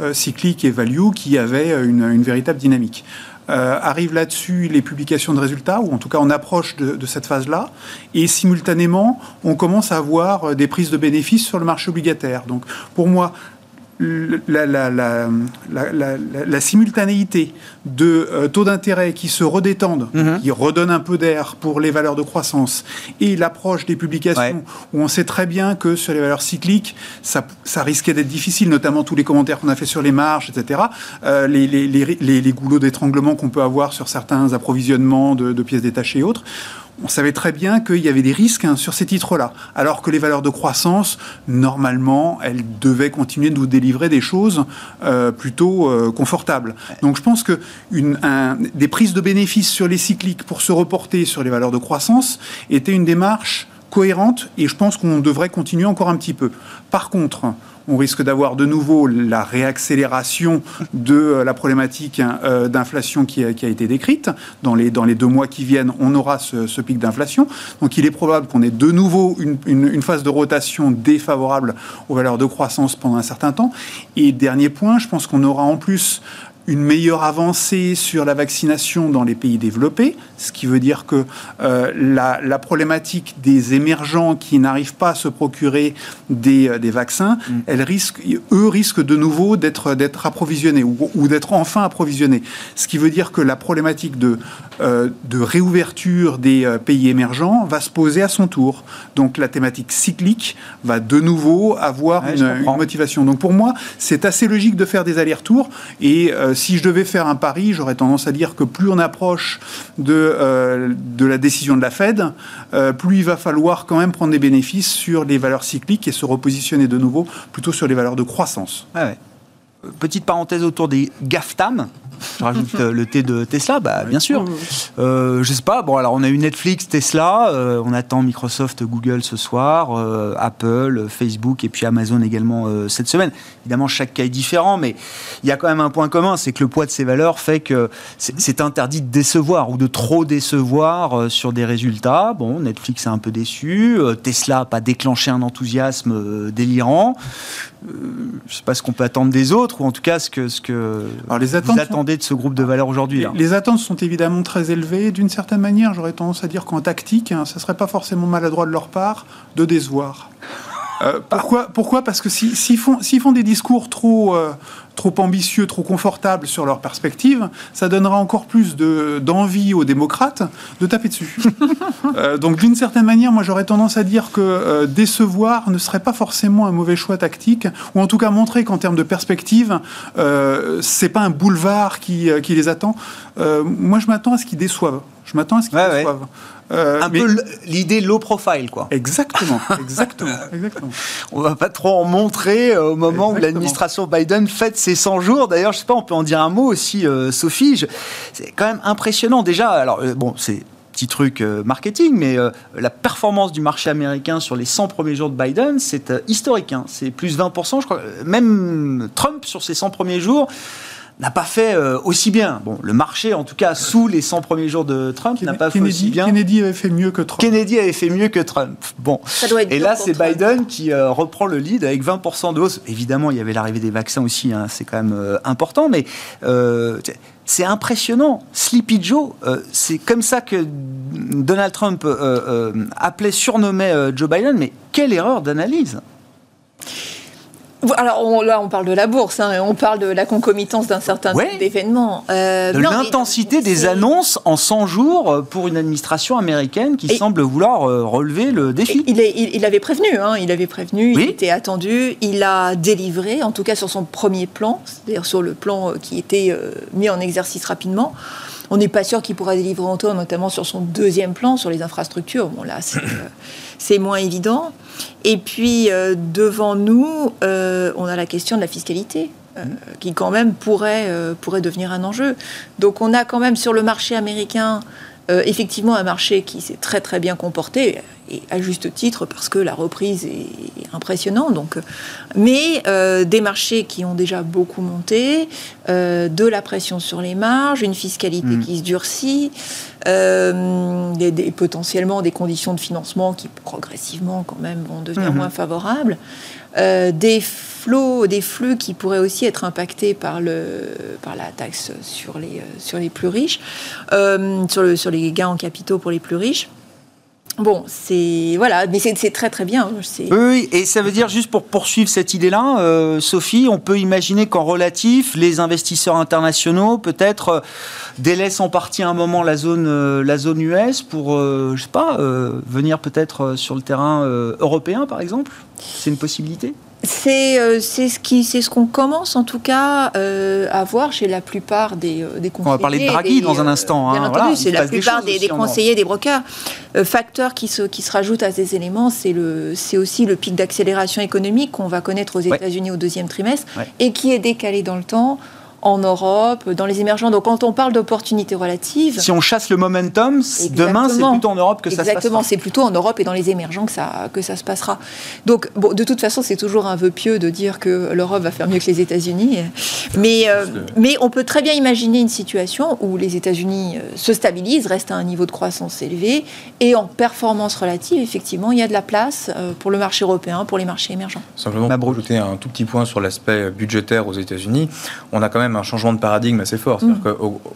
euh, cyclique et value qui avaient une véritable dynamique. Euh, arrivent là-dessus les publications de résultats, ou en tout cas on approche de, de cette phase-là, et simultanément on commence à avoir euh, des prises de bénéfices sur le marché obligataire. Donc pour moi, la, la, la, la, simultanéité de euh, taux d'intérêt qui se redétendent, mhm. qui redonnent un peu d'air pour les valeurs de croissance, et l'approche des publications où on sait très bien que sur les valeurs cycliques, ça, ça risquait d'être difficile, notamment tous les commentaires qu'on a fait sur les marges, etc., euh, les, les, les, les, goulots d'étranglement qu'on peut avoir sur certains approvisionnements de, de pièces détachées et autres on savait très bien qu'il y avait des risques hein, sur ces titres-là, alors que les valeurs de croissance, normalement, elles devaient continuer de nous délivrer des choses euh, plutôt euh, confortables. Donc je pense que des prises de bénéfices sur les cycliques pour se reporter sur les valeurs de croissance était une démarche cohérente et je pense qu'on devrait continuer encore un petit peu. Par contre, on risque d'avoir de nouveau la réaccélération de euh, la problématique hein, euh, d'inflation qui, a été décrite. Dans les, deux mois qui viennent, on aura ce, pic d'inflation. Donc il est probable qu'on ait de nouveau une, phase de rotation défavorable aux valeurs de croissance pendant un certain temps. Et dernier point, je pense qu'on aura en plus une meilleure avancée sur la vaccination dans les pays développés, ce qui veut dire que euh, la, problématique des émergents qui n'arrivent pas à se procurer des, euh, des vaccins, mm. elle risque, eux risquent de nouveau d'être d'être approvisionnés ou, d'être enfin approvisionnés. Ce qui veut dire que la problématique de, euh, de réouverture des pays émergents va se poser à son tour. Donc la thématique cyclique va de nouveau avoir une, une, motivation. Donc pour moi, c'est assez logique de faire des allers-retours et si je devais faire un pari, j'aurais tendance à dire que plus on approche de, euh, de la décision de la Fed, euh, plus il va falloir quand même prendre des bénéfices sur les valeurs cycliques et se repositionner de nouveau plutôt sur les valeurs de croissance. Petite parenthèse autour des GAFTAM, je rajoute euh, le T de Tesla, bah, bien sûr. Euh, je sais pas, bon, alors on a eu Netflix, Tesla, euh, on attend Microsoft, Google ce soir, euh, Apple, Facebook et puis Amazon également cette semaine. Évidemment, chaque cas est différent, mais il y a quand même un point commun, c'est que le poids de ces valeurs fait que c'est interdit de décevoir ou de trop décevoir sur des résultats. Bon, Netflix est un peu déçu, Tesla n'a pas déclenché un enthousiasme délirant. Je ne sais pas ce qu'on peut attendre des autres, ou en tout cas ce que, ce que Alors, les attentes vous de ce groupe de valeurs aujourd'hui les, attentes sont évidemment très élevées. D'une certaine manière, j'aurais tendance à dire qu'en tactique, hein, ce ne serait pas forcément maladroit de leur part de décevoir. Euh, pourquoi, pourquoi Parce que s'ils si, font, font, des discours trop, euh, trop ambitieux, trop confortables sur leur perspective, ça donnera encore plus d'envie aux démocrates de taper dessus. Euh, donc d'une certaine manière, moi j'aurais tendance à dire que décevoir ne serait pas forcément un mauvais choix tactique, ou en tout cas montrer qu'en termes de perspective, c'est pas un boulevard qui, qui les attend. moi je m'attends à ce qu'ils déçoivent. Je m'attends à ce qu'ils déçoivent. Euh, un peu l'idée low profile, quoi. Exactement, exactement, exactement. On va pas trop en montrer euh, au moment où l'administration Biden fête ces 100 jours. D'ailleurs, je sais pas, on peut en dire un mot aussi, Sophie. C'est quand même impressionnant. Déjà, alors, bon, c'est petit truc marketing, mais la performance du marché américain sur les 100 premiers jours de Biden, c'est historique. Hein. C'est plus 20%, je crois. Même Trump, sur ses 100 premiers jours, n'a pas fait euh, aussi bien. Bon, le marché, en tout cas, sous les 100 premiers jours de Trump, n'a pas fait aussi bien. Kennedy avait fait mieux que Trump. Kennedy avait fait mieux que Trump. Bon. Et là, c'est Biden qui euh, reprend le lead avec 20% de hausse. Évidemment, il y avait l'arrivée des vaccins aussi, hein, c'est quand même euh, important, mais c'est impressionnant. Sleepy Joe, c'est comme ça que Donald Trump appelait, surnommait Joe Biden, mais quelle erreur d'analyse alors là, on parle de la bourse, hein, on parle de la concomitance d'un certain nombre d'événements. Euh, de l'intensité des annonces en 100 jours euh, pour une administration américaine qui semble vouloir euh, relever le défi. Il, il, avait prévenu, hein, il avait prévenu, il était attendu, il a délivré, en tout cas sur son premier plan, c'est-à-dire sur le plan qui était mis en exercice rapidement. On n'est pas sûr qu'il pourra délivrer en temps, notamment sur son deuxième plan, sur les infrastructures. Bon, là, c'est moins évident. Et puis, euh, devant nous, euh, on a la question de la fiscalité. Euh, qui quand même pourrait, pourrait devenir un enjeu. Donc on a quand même sur le marché américain effectivement un marché qui s'est très très bien comporté, et à juste titre parce que la reprise est impressionnante. Donc, mais euh, des marchés qui ont déjà beaucoup monté, euh, de la pression sur les marges, une fiscalité mm. qui se durcit, euh, des, potentiellement des conditions de financement qui progressivement quand même vont devenir mm-hmm. moins favorables, des flots, des flux qui pourraient aussi être impactés par, le, par la taxe sur les, sur les plus riches, sur, le, sur les gains en capitaux pour les plus riches. Bon, c'est voilà, mais c'est très très bien. Oui, et ça veut dire juste pour poursuivre cette idée-là, euh, Sophie, on peut imaginer qu'en relatif, les investisseurs internationaux peut-être euh, délaissent en partie un moment la zone euh, la zone US pour, je sais pas, venir peut-être sur le terrain européen, par exemple? C'est une possibilité? C'est ce qui c'est ce qu'on commence en tout cas à voir chez la plupart des, des conseillers. On va parler de Draghi dans un instant. Bien hein, entendu, c'est la plupart des, des conseillers, des brokers. Euh, facteur qui se, qui se rajoute à ces éléments, c'est aussi le pic d'accélération économique qu'on va connaître aux États-Unis au deuxième trimestre et qui est décalé dans le temps en Europe, dans les émergents. Donc quand on parle d'opportunités relatives... Si on chasse le momentum, demain c'est plutôt en Europe que ça se passera. Exactement, c'est plutôt en Europe et dans les émergents que ça, que ça se passera. Donc bon, de toute façon, c'est toujours un vœu pieux de dire que l'Europe va faire mieux que les États-Unis. Mais, euh, mais on peut très bien imaginer une situation où les États-Unis euh, se stabilisent, restent à un niveau de croissance élevé et en performance relative, effectivement, il y a de la place euh, pour le marché européen, pour les marchés émergents. Simplement pour ajouter un tout petit point sur l'aspect budgétaire aux États-Unis, on a quand même un changement de paradigme assez fort. Mm.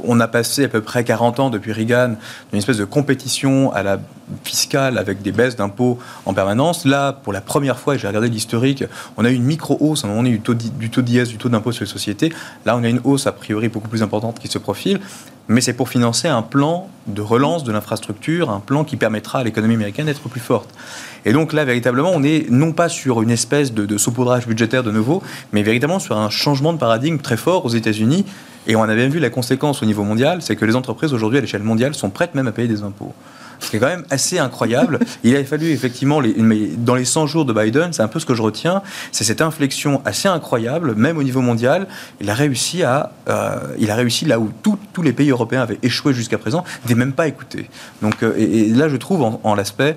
On a passé à peu près 40 ans depuis Reagan d'une espèce de compétition à la fiscale avec des baisses d'impôts en permanence. Là, pour la première fois, j'ai regardé l'historique, on a eu une micro-hausse à un moment donné du taux d'IS, du taux d'impôt sur les sociétés. Là, on a une hausse a priori beaucoup plus importante qui se profile mais c'est pour financer un plan de relance de l'infrastructure, un plan qui permettra à l'économie américaine d'être plus forte. Et donc là, véritablement, on est non pas sur une espèce de, de saupoudrage budgétaire de nouveau, mais véritablement sur un changement de paradigme très fort aux États-Unis. Et on avait vu la conséquence au niveau mondial, c'est que les entreprises aujourd'hui à l'échelle mondiale sont prêtes même à payer des impôts ce qui est quand même assez incroyable. Il a fallu effectivement, mais dans les 100 jours de Biden, c'est un peu ce que je retiens, c'est cette inflexion assez incroyable, même au niveau mondial. Il a réussi à, euh, il a réussi là où tous les pays européens avaient échoué jusqu'à présent, n'est même pas écouté. Donc, euh, et, là, je trouve en l'aspect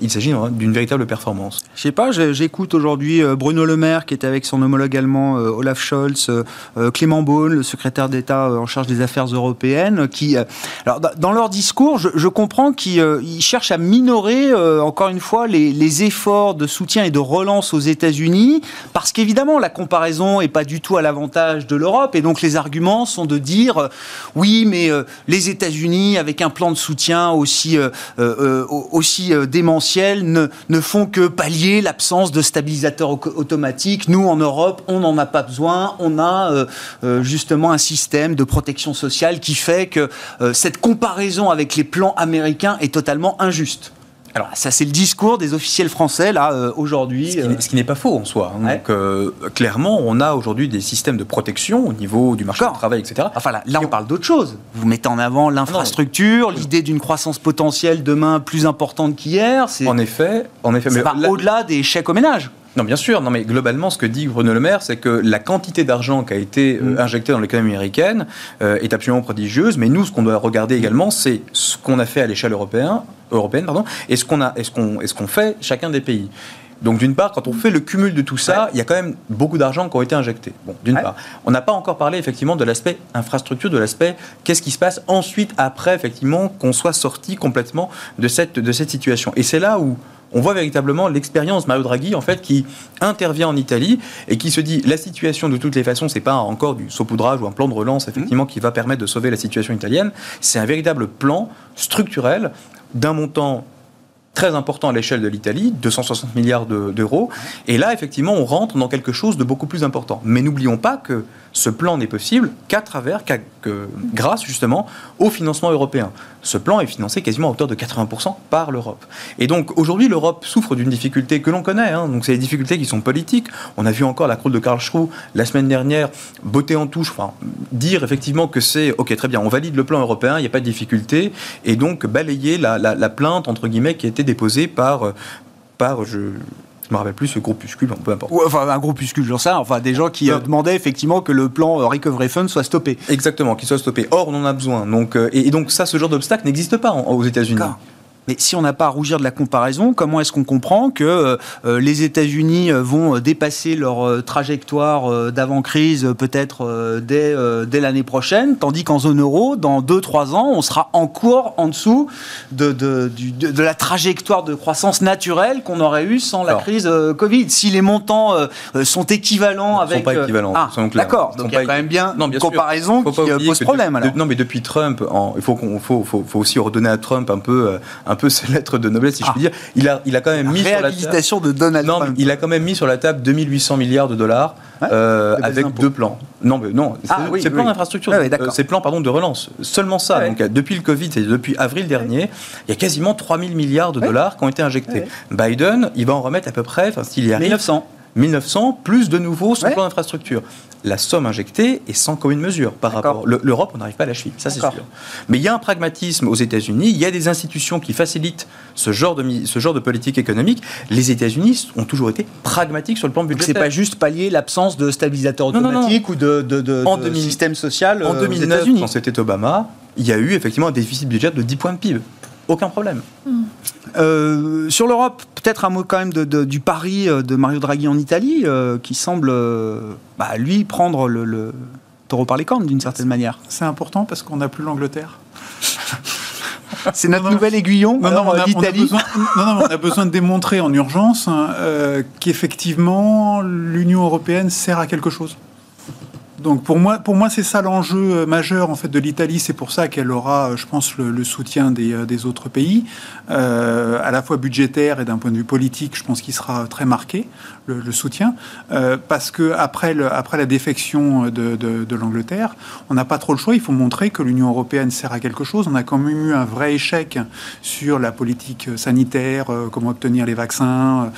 il s'agit d'une véritable performance. Je sais pas, j'écoute aujourd'hui euh, Bruno Le Maire qui était avec son homologue allemand euh, Olaf Scholz, euh, Clément Beaune, le secrétaire d'État en charge des affaires européennes, qui, alors dans leur discours, je, comprends qu'ils cherchent à minorer encore une fois les, efforts de soutien et de relance aux États-Unis, parce qu'évidemment la comparaison est pas du tout à l'avantage de l'Europe, et donc les arguments sont de dire oui, mais les États-Unis avec un plan de soutien aussi aussi euh, démentiels ne, font que pallier l'absence de stabilisateurs automatiques. Nous, en Europe, on n'en a pas besoin. On a euh, euh, justement un système de protection sociale qui fait que cette comparaison avec les plans américains est totalement injuste. Alors, ça, c'est le discours des officiels français, là, euh, aujourd'hui. Ce qui, n'est pas faux en soi. Hein. Donc, euh, clairement, on a aujourd'hui des systèmes de protection au niveau du marché du travail, etc. Enfin, là, là on parle d'autre chose. Vous mettez en avant l'infrastructure, l'idée d'une croissance potentielle demain plus importante qu'hier. En effet, en effet. Mais au-delà des chèques au ménage. Non, bien sûr. Non, mais globalement, ce que dit Bruno Le Maire, c'est que la quantité d'argent qui a été euh, mm. injectée dans l'économie américaine euh, est absolument prodigieuse. Mais nous, ce qu'on doit regarder également, c'est ce qu'on a fait à l'échelle européenne, européenne pardon, et ce qu'on est-ce qu'on fait chacun des pays. Donc d'une part, quand on fait le cumul de tout ça, il y a quand même beaucoup d'argent qui ont été injectés. Bon, d'une part, on n'a pas encore parlé effectivement de l'aspect infrastructure, de l'aspect qu'est-ce qui se passe ensuite après effectivement qu'on soit sorti complètement de cette de cette situation. Et c'est là où on voit véritablement l'expérience Mario Draghi en fait qui intervient en Italie et qui se dit la situation de toutes les façons c'est pas encore du saupoudrage ou un plan de relance effectivement mmh. qui va permettre de sauver la situation italienne, c'est un véritable plan structurel d'un montant très important à l'échelle de l'Italie, 260 milliards d'euros. et là, effectivement, on rentre dans quelque chose de beaucoup plus important. Mais n'oublions pas que ce plan n'est possible qu'à travers, grâce justement au financement européen. Ce plan est financé quasiment à hauteur de 80% par l'Europe. Et donc aujourd'hui, l'Europe souffre d'une difficulté que l'on connaît. Hein. donc c'est des difficultés qui sont politiques. On a vu encore la croûte de Karl Schroe la semaine dernière botter en touche, dire effectivement que c'est ok très bien, on valide le plan européen, il n'y a pas de difficulté, et donc balayer la, la plainte entre guillemets qui a été déposée par par je, je me rappelle plus ce groupuscule, peu importe. enfin, un groupuscule, j'en sais enfin des gens qui euh, demandaient effectivement que le plan euh, Recovery Fund soit stoppé. Exactement, qu'il soit stoppé. Or, on en a besoin. Donc, euh, et, donc ça, ce genre d'obstacle n'existe pas aux États-Unis. Mais si on n'a pas à rougir de la comparaison, comment est-ce qu'on comprend que euh, euh, les États-Unis euh, vont dépasser leur trajectoire d'avant-crise peut-être dès, dès l'année prochaine, tandis qu'en zone euro, dans 2-3 ans, on sera encore en dessous de, de, de, la trajectoire de croissance naturelle qu'on aurait eue sans la crise Covid. Si les montants sont équivalents avec... Ils sont pas équivalents, ah, D'accord, donc il y a quand même bien non, une comparaison qui pose problème. non, mais depuis Trump, il faut, qu'on, faut, faut, faut, aussi redonner à Trump un peu, un peu ses lettres de noblesse, si je puis ah. dire. Il a, il a quand même mis sur la table. de Donald non, il a quand même mis sur la table 2800 milliards de dollars euh, avec deux plans. Non, mais non, c'est ah, oui, plan d'infrastructure, euh, c'est plan pardon de relance. Seulement ça. Donc depuis le Covid, c'est depuis avril dernier, il y a quasiment 3000 milliards de dollars qui ont été injectés. Biden, il va en remettre à peu près, enfin s'il y arrive, 1900. 1900 plus de nouveau son plan d'infrastructure la somme injectée est sans commune mesure par rapport. L'Europe, on n'arrive pas à la cheville, ça c'est sûr. Mais il y a un pragmatisme aux États-Unis, il y a des institutions qui facilitent ce genre de, ce genre de politique économique. Les États-Unis ont toujours été pragmatiques sur le plan budgétaire. C'est pas juste pallier l'absence de stabilisateur automatique ou de, de, en système social. En 2009, euh, quand c'était Obama, il y a eu effectivement un déficit budgétaire de 10 points de PIB. Aucun problème. Hmm. Euh, sur l'Europe, peut-être un mot quand même du pari euh, de Mario Draghi en Italie, euh, qui semble, bah, lui, prendre le, taureau par les cornes d'une certaine manière. C'est important parce qu'on n'a plus l'Angleterre. C'est notre nouvel aiguillon. Non, non, on a, besoin, on a besoin de démontrer en urgence hein, qu'effectivement l'Union européenne sert à quelque chose. Donc pour moi, pour moi c'est ça l'enjeu euh, majeur en fait de l'Italie. C'est pour ça qu'elle aura, euh, je pense, le, soutien des, euh, des, autres pays, euh, à la fois budgétaire et d'un point de vue politique. Je pense qu'il sera très marqué le, le soutien, euh, parce que après, le, après la défection de, de, de l'Angleterre, on n'a pas trop le choix. Il faut montrer que l'Union européenne sert à quelque chose. On a quand même eu un vrai échec sur la politique sanitaire, comment obtenir les vaccins,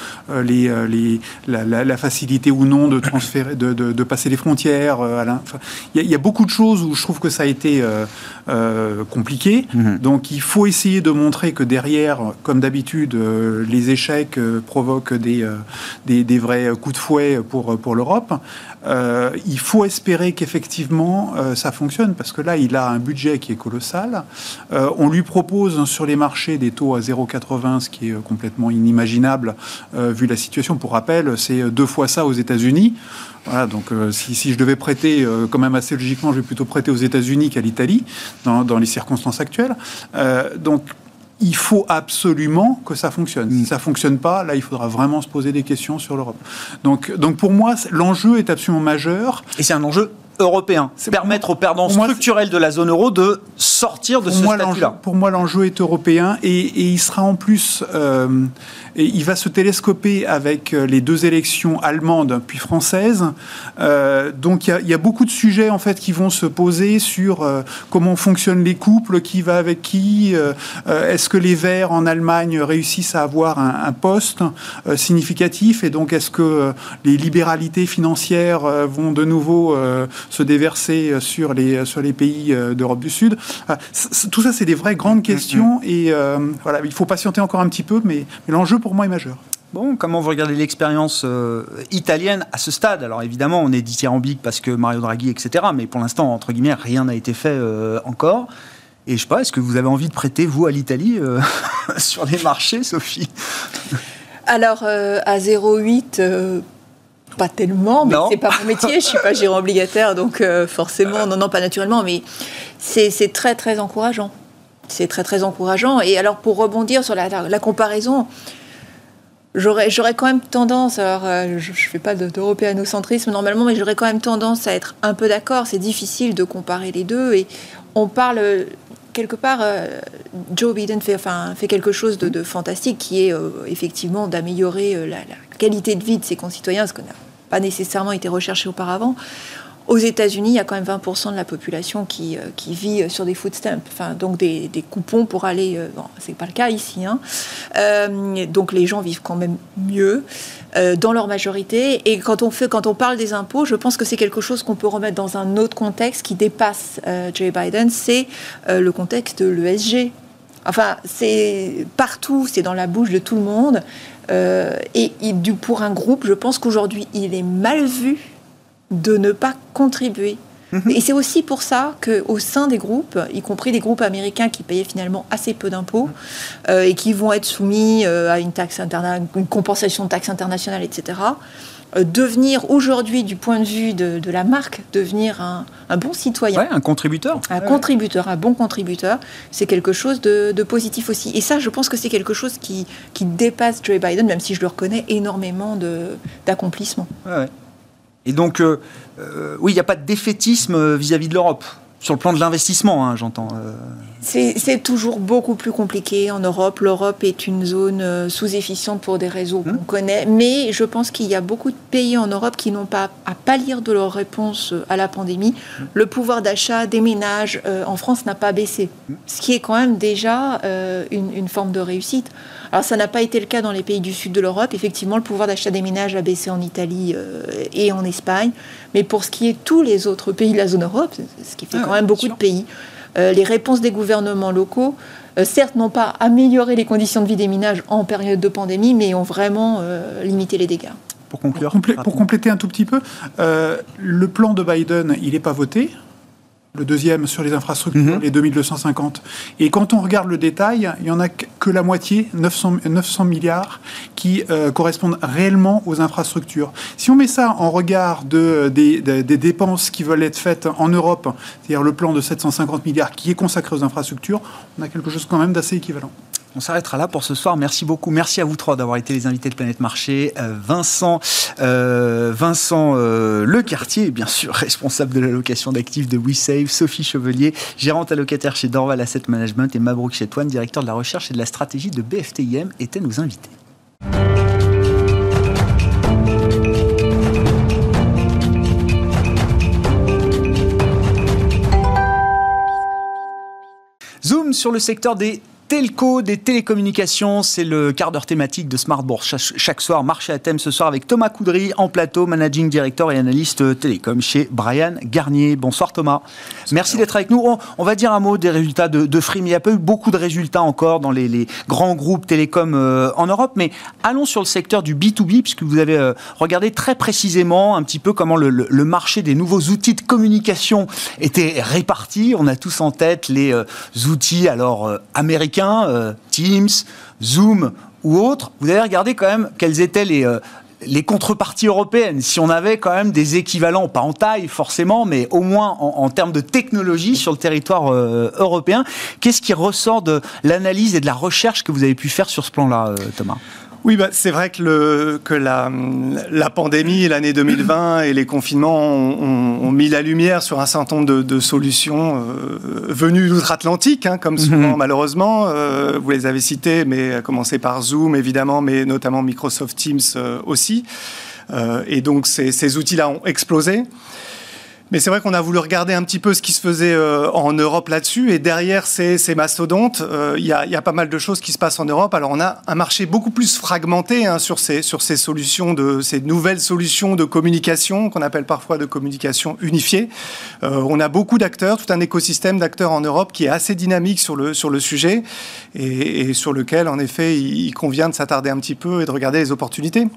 les, les, la, la, la, facilité ou non de transférer, de, de passer les frontières euh, il y, a beaucoup de choses où je trouve que ça a été euh, euh, compliqué. Mhm. Donc il faut essayer de montrer que derrière, comme d'habitude, les échecs provoquent des, des, vrais coups de fouet pour, pour l'Europe. Il faut espérer qu'effectivement ça fonctionne parce que là, il a un budget qui est colossal. on lui propose sur les marchés des taux à 0,80, ce qui est complètement inimaginable vu la situation. Pour rappel, c'est deux fois ça aux États-Unis. Voilà, donc euh, si, je devais prêter, euh, quand même assez logiquement, je vais plutôt prêter aux États-Unis qu'à l'Italie, dans, dans, les circonstances actuelles. Euh, donc il faut absolument que ça fonctionne. Si mm. ça fonctionne pas, là, il faudra vraiment se poser des questions sur l'Europe. Donc, donc pour moi, l'enjeu est absolument majeur. Et c'est un enjeu européen. Permettre aux perdants structurels de la zone euro de sortir de ce statut-là. Pour moi, l'enjeu est européen et, et, il sera en plus euh, et il va se télescoper avec euh, les deux élections allemandes puis françaises. Euh, donc il y, y, a beaucoup de sujets en fait qui vont se poser sur euh, comment fonctionnent les couples, qui va avec qui, est-ce que les Verts en Allemagne réussissent à avoir un, un poste significatif et donc est-ce que les libéralités financières vont de nouveau se déverser sur les, sur les pays d'Europe du Sud. Tout ça, c'est des vraies grandes questions mm-hmm. et voilà, il faut patienter encore un petit peu, mais, mais l'enjeu pour moi est majeur. Bon, comment vous regardez l'expérience italienne à ce stade? Alors évidemment, on est dithyrambique parce que Mario Draghi, etc. Mais pour l'instant, entre guillemets, rien n'a été fait encore. Et je sais pas, est-ce que vous avez envie de prêter, vous, à l'Italie, euh, sur les marchés, Sophie? Alors, euh, à 0,8, euh, pas tellement, mais c'est pas mon métier, je suis pas gérant obligataire, donc forcément, non, non, pas naturellement, mais c'est très, très encourageant. C'est très, très encourageant. Et alors, pour rebondir sur la, la comparaison, j'aurais quand même tendance, alors je ne fais pas d'européanocentrisme normalement, mais j'aurais quand même tendance à être un peu d'accord. C'est difficile de comparer les deux et on parle quelque part, euh, Joe Biden fait, enfin, fait quelque chose de, fantastique qui est euh, effectivement d'améliorer euh, la, qualité de vie de ses concitoyens, ce qui n'a pas nécessairement été recherché auparavant. Aux États-Unis, il y a quand même 20% de la population qui, qui vit sur des food stamps, enfin, donc des, coupons pour aller. bon, c'est pas le cas ici. Hein. donc les gens vivent quand même mieux. Euh, dans leur majorité. Et quand on, fait, quand on parle des impôts, je pense que c'est quelque chose qu'on peut remettre dans un autre contexte qui dépasse euh, Joe Biden, c'est euh, le contexte de l'ESG. Enfin, c'est partout, c'est dans la bouche de tout le monde. Et du, pour un groupe, je pense qu'aujourd'hui, il est mal vu de ne pas contribuer Mhm. Et c'est aussi pour ça qu'au sein des groupes, y compris des groupes américains qui payaient finalement assez peu d'impôts euh, et qui vont être soumis euh, à une, taxe une compensation de taxes internationales, etc., euh, devenir aujourd'hui, du point de vue de, la marque, devenir un, bon citoyen. un contributeur. Un contributeur, un bon contributeur, c'est quelque chose de, positif aussi. Et ça, je pense que c'est quelque chose qui, qui dépasse Joe Biden, même si je le reconnais, énormément d'accomplissements. Ouais, et donc, euh, euh, oui, il n'y a pas de défaitisme euh, vis-à-vis de l'Europe. Sur le plan de l'investissement, hein, j'entends. C'est toujours beaucoup plus compliqué en Europe. L'Europe est une zone sous-efficiente pour des réseaux qu'on hum. connaît. Mais je pense qu'il y a beaucoup de pays en Europe qui n'ont pas à pâlir de leur réponse à la pandémie. Hum. Le pouvoir d'achat des ménages en France n'a pas baissé. Hum. Ce qui est quand même déjà une, une forme de réussite. Alors ça n'a pas été le cas dans les pays du sud de l'Europe. Effectivement, le pouvoir d'achat des ménages a baissé en Italie euh, et en Espagne. Mais pour ce qui est de tous les autres pays de la zone Europe, ce qui fait ah quand même beaucoup de pays, euh, les réponses des gouvernements locaux, euh, certes, n'ont pas amélioré les conditions de vie des ménages en période de pandémie, mais ont vraiment limité les dégâts. Pour, conclure, pour, compléter un tout petit peu, le plan de Biden, il n'est pas voté le deuxième sur les infrastructures, mhm. les 2250. Et quand on regarde le détail, il n'y en a que la moitié, 900, 900 milliards, qui euh, correspondent réellement aux infrastructures. Si on met ça en regard de, des, des dépenses qui veulent être faites en Europe, c'est-à-dire le plan de 750 milliards qui est consacré aux infrastructures, on a quelque chose quand même d'assez équivalent. On s'arrêtera là pour ce soir. Merci beaucoup. Merci à vous trois d'avoir été les invités de Planète Marché. Euh, Vincent, euh, euh, Lecartier, bien sûr, responsable de l'allocation d'actifs de WeSave. Sophie Chevelier, gérante allocataire chez Dorval Asset Management. Et Mabrouk Chetouane, directeur de la recherche et de la stratégie de BFTIM, étaient nos invités. Zoom sur le secteur des telco, des télécommunications. C'est le quart d'heure thématique de Smart Bourse. Chaque, soir, marché à thème ce soir avec Thomas Coudry en plateau, managing director et analyste télécom chez Brian Garnier. Bonsoir Thomas. Merci d'être avec nous. On, va dire un mot des résultats de, de Free. il n'y a pas eu beaucoup de résultats encore dans les, grands groupes télécoms euh, en Europe. Mais allons sur le secteur du B2B, puisque vous avez euh, regardé très précisément un petit peu comment le, marché des nouveaux outils de communication était réparti. On a tous en tête les euh, outils alors américains euh, Teams, Zoom ou autres, vous avez regardé quand même quelles étaient les, euh, les contreparties européennes, si on avait quand même des équivalents, pas en taille forcément, mais au moins en, termes de technologie sur le territoire euh, européen, qu'est-ce qui ressort de l'analyse et de la recherche que vous avez pu faire sur ce plan-là, Thomas? Oui, bah, c'est vrai que, le, que la, la pandémie, l'année 2020 et les confinements ont, mis la lumière sur un certain nombre de, solutions euh, venues d'outre-Atlantique, hein, comme souvent mhm. malheureusement. Euh, vous les avez citées, mais à commencer par Zoom évidemment, mais notamment Microsoft Teams euh, aussi. et donc ces, ces outils-là ont explosé. Mais c'est vrai qu'on a voulu regarder un petit peu ce qui se faisait euh, en Europe là-dessus. Et derrière ces, ces mastodontes, euh, il y, a, y, a, pas mal de choses qui se passent en Europe. Alors on a un marché beaucoup plus fragmenté hein, sur, ces, sur ces solutions, de, ces nouvelles solutions de communication qu'on appelle parfois de communication unifiée. Euh, on a beaucoup d'acteurs, tout un écosystème d'acteurs en Europe qui est assez dynamique sur le, sur le sujet et, et sur lequel, en effet, il convient de s'attarder un petit peu et de regarder les opportunités.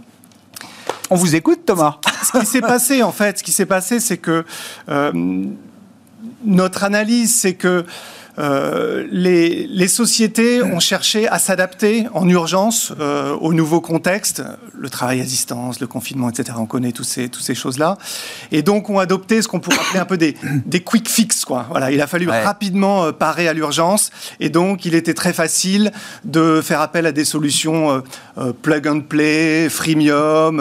On vous écoute, Thomas. Ce qui s'est passé, en fait, ce qui s'est passé, c'est que euh, notre analyse, c'est que euh, les, les, sociétés ont cherché à s'adapter en urgence euh, au nouveau contexte, le travail à distance, le confinement, etc. On connaît tous ces, toutes ces choses-là. Et donc ont adopté ce qu'on pourrait appeler un peu des, des quick fix. Quoi. Voilà, il a fallu ouais. rapidement euh, parer à l'urgence. Et donc il était très facile de faire appel à des solutions euh, euh, plug and play, freemium,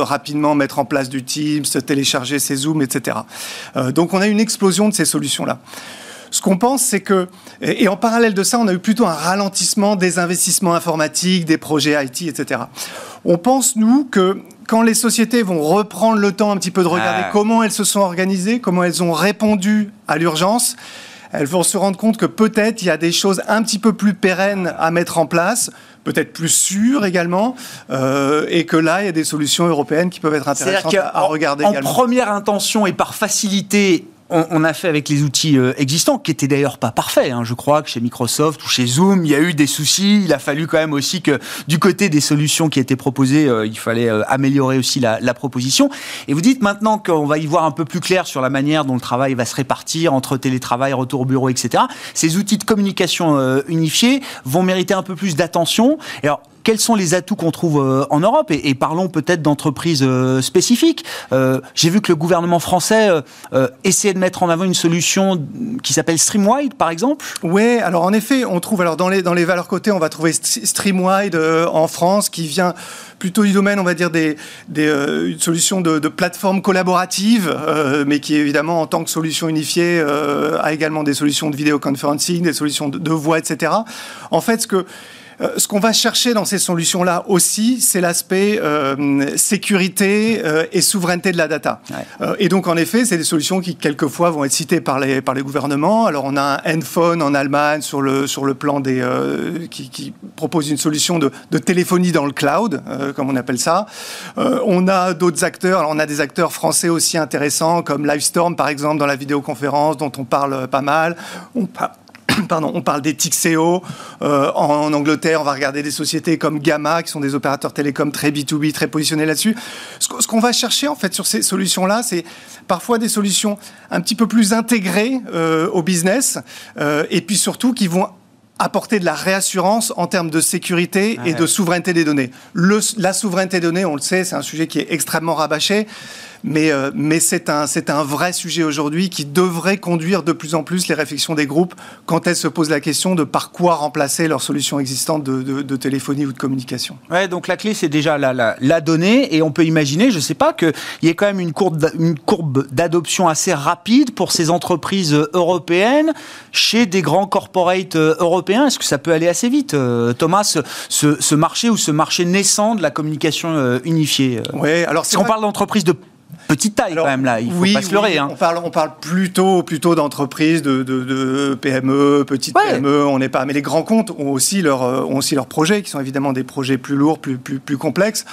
rapidement mettre en place du Teams, télécharger ses Zooms, etc. donc on a une explosion de ces solutions-là. Qu'on pense, c'est que, et en parallèle de ça, on a eu plutôt un ralentissement des investissements informatiques, des projets IT, etc. On pense, nous, que quand les sociétés vont reprendre le temps un petit peu de regarder ah. comment elles se sont organisées, comment elles ont répondu à l'urgence, elles vont se rendre compte que peut-être il y a des choses un petit peu plus pérennes à mettre en place, peut-être plus sûres également, euh, et que là, il y a des solutions européennes qui peuvent être intéressantes à, à regarder en également. première intention et par facilité, on, a fait avec les outils euh, existants, qui étaient d'ailleurs pas parfaits. Hein. Je crois que chez Microsoft ou chez Zoom, il y a eu des soucis. Il a fallu quand même aussi que du côté des solutions qui étaient proposées, euh, il fallait euh, améliorer aussi la, la, proposition. Et vous dites maintenant qu'on va y voir un peu plus clair sur la manière dont le travail va se répartir entre télétravail, retour au bureau, etc. Ces outils de communication unifiés vont mériter un peu plus d'attention. Alors, quels sont les atouts qu'on trouve euh, en Europe et, parlons peut-être d'entreprises euh, spécifiques. Euh, J'ai vu que le gouvernement français essayait de mettre en avant une solution qui s'appelle Streamwide, par exemple. Oui, alors en effet, on trouve alors dans les dans les valeurs cotées, on va trouver Streamwide en France qui vient plutôt du domaine, on va dire, des, des une solution de, plateforme collaborative, mais qui évidemment, en tant que solution unifiée, a également des solutions de vidéoconferencing, des solutions de, de voix, etc. En fait, ce que euh, ce qu'on va chercher dans ces solutions-là aussi, c'est l'aspect euh, sécurité euh, et souveraineté de la data. Ouais. et donc, en effet, c'est des solutions qui, quelquefois, vont être citées par les, par les gouvernements. Alors, on a un Enphone en Allemagne sur le, sur le plan des... Qui, qui, propose une solution de, de, téléphonie dans le cloud, comme on appelle ça. on a d'autres acteurs. Alors, on a des acteurs français aussi intéressants, comme Livestorm, par exemple, dans la vidéoconférence, dont on parle pas mal. On parle Pardon, on parle des TICSEO. Euh, en, en, Angleterre, on va regarder des sociétés comme Gamma, qui sont des opérateurs télécoms très B2B, très positionnés là-dessus. Ce, ce qu'on va chercher, en fait, sur ces solutions-là, c'est parfois des solutions un petit peu plus intégrées euh, au business, euh, et puis surtout qui vont apporter de la réassurance en termes de sécurité ah, et de souveraineté des données. Le, la souveraineté des données, on le sait, c'est un sujet qui est extrêmement rabâché mais, euh, mais c'est un, un vrai sujet aujourd'hui qui devrait conduire de plus en plus les réflexions des groupes quand elles se posent la question de par quoi remplacer leurs solutions existantes de, de, de téléphonie ou de communication. Ouais, donc la clé, c'est déjà la, la, la, donnée, et on peut imaginer, je ne sais pas, qu'il y ait quand même une courbe, d'adoption assez rapide pour ces entreprises européennes chez des grands corporates euh, européens. Est-ce que ça peut aller assez vite, euh, Thomas, ce, ce, marché ou ce marché naissant de la communication unifiée Oui, alors si on parle d'entreprises de petite taille Alors, quand même là, il faut oui, pas se leurrer. Oui, hein. on, parle, on parle plutôt, plutôt d'entreprises, de, de, de, PME, petites ouais. PME, on n'est pas. Mais les grands comptes ont aussi, leur, ont aussi leurs projets, qui sont évidemment des projets plus lourds, plus, plus, plus complexes.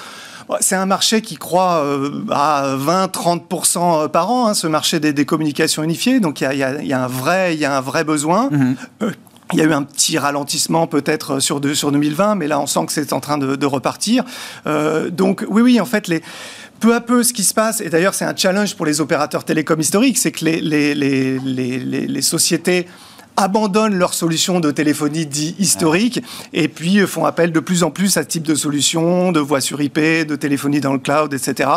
C'est un marché qui croît euh, à 20-30% par an, hein, ce marché des, des, communications unifiées. Donc il y, y, y a, un vrai, y a un vrai besoin. Mm -hmm. euh, il y a eu un petit ralentissement peut-être sur, de, sur 2020, mais là on sent que c'est en train de, de repartir. Euh, donc oui, oui, en fait, les, peu à peu, ce qui se passe, et d'ailleurs c'est un challenge pour les opérateurs télécoms historiques, c'est que les, sociétés abandonnent leurs solutions de téléphonie dit historique et puis font appel de plus en plus à ce type de solutions, de voix sur IP, de téléphonie dans le cloud, etc.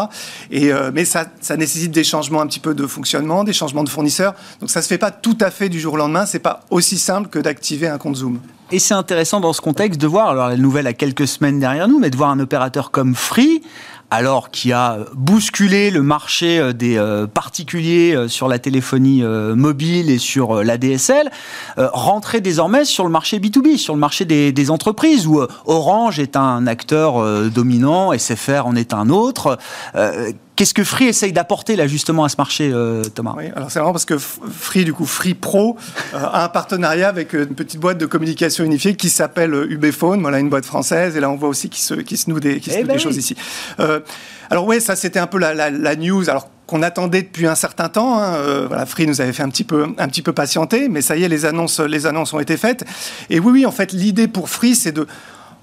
Et, euh, mais ça, ça, nécessite des changements un petit peu de fonctionnement, des changements de fournisseurs. Donc ça ne se fait pas tout à fait du jour au lendemain. C'est pas aussi simple que d'activer un compte Zoom. Et c'est intéressant dans ce contexte de voir, alors la nouvelle a quelques semaines derrière nous, mais de voir un opérateur comme Free alors qui a bousculé le marché euh, des euh, particuliers sur la téléphonie mobile et sur la DSL, rentrer désormais sur le marché B2B, sur le marché des, des entreprises, où Orange est un acteur dominant, SFR en est un autre. Qu'est-ce que Free essaye d'apporter là justement à ce marché, euh, Thomas? Oui, alors c'est marrant parce que Free, du coup, Free Pro euh, a un partenariat avec une petite boîte de communication unifiée qui s'appelle Ubephone, voilà une boîte française. Et là, on voit aussi qui se, qui se noue des, qui se Eh ben des choses ici. Euh, alors oui, ça c'était un peu la, la- la news. Alors qu'on attendait depuis un certain temps. hein. Euh, voilà, Free nous avait fait un petit peu, un petit peu patienter, mais ça y est, les annonces, les annonces ont été faites. Et oui, oui, en fait, l'idée pour Free, c'est de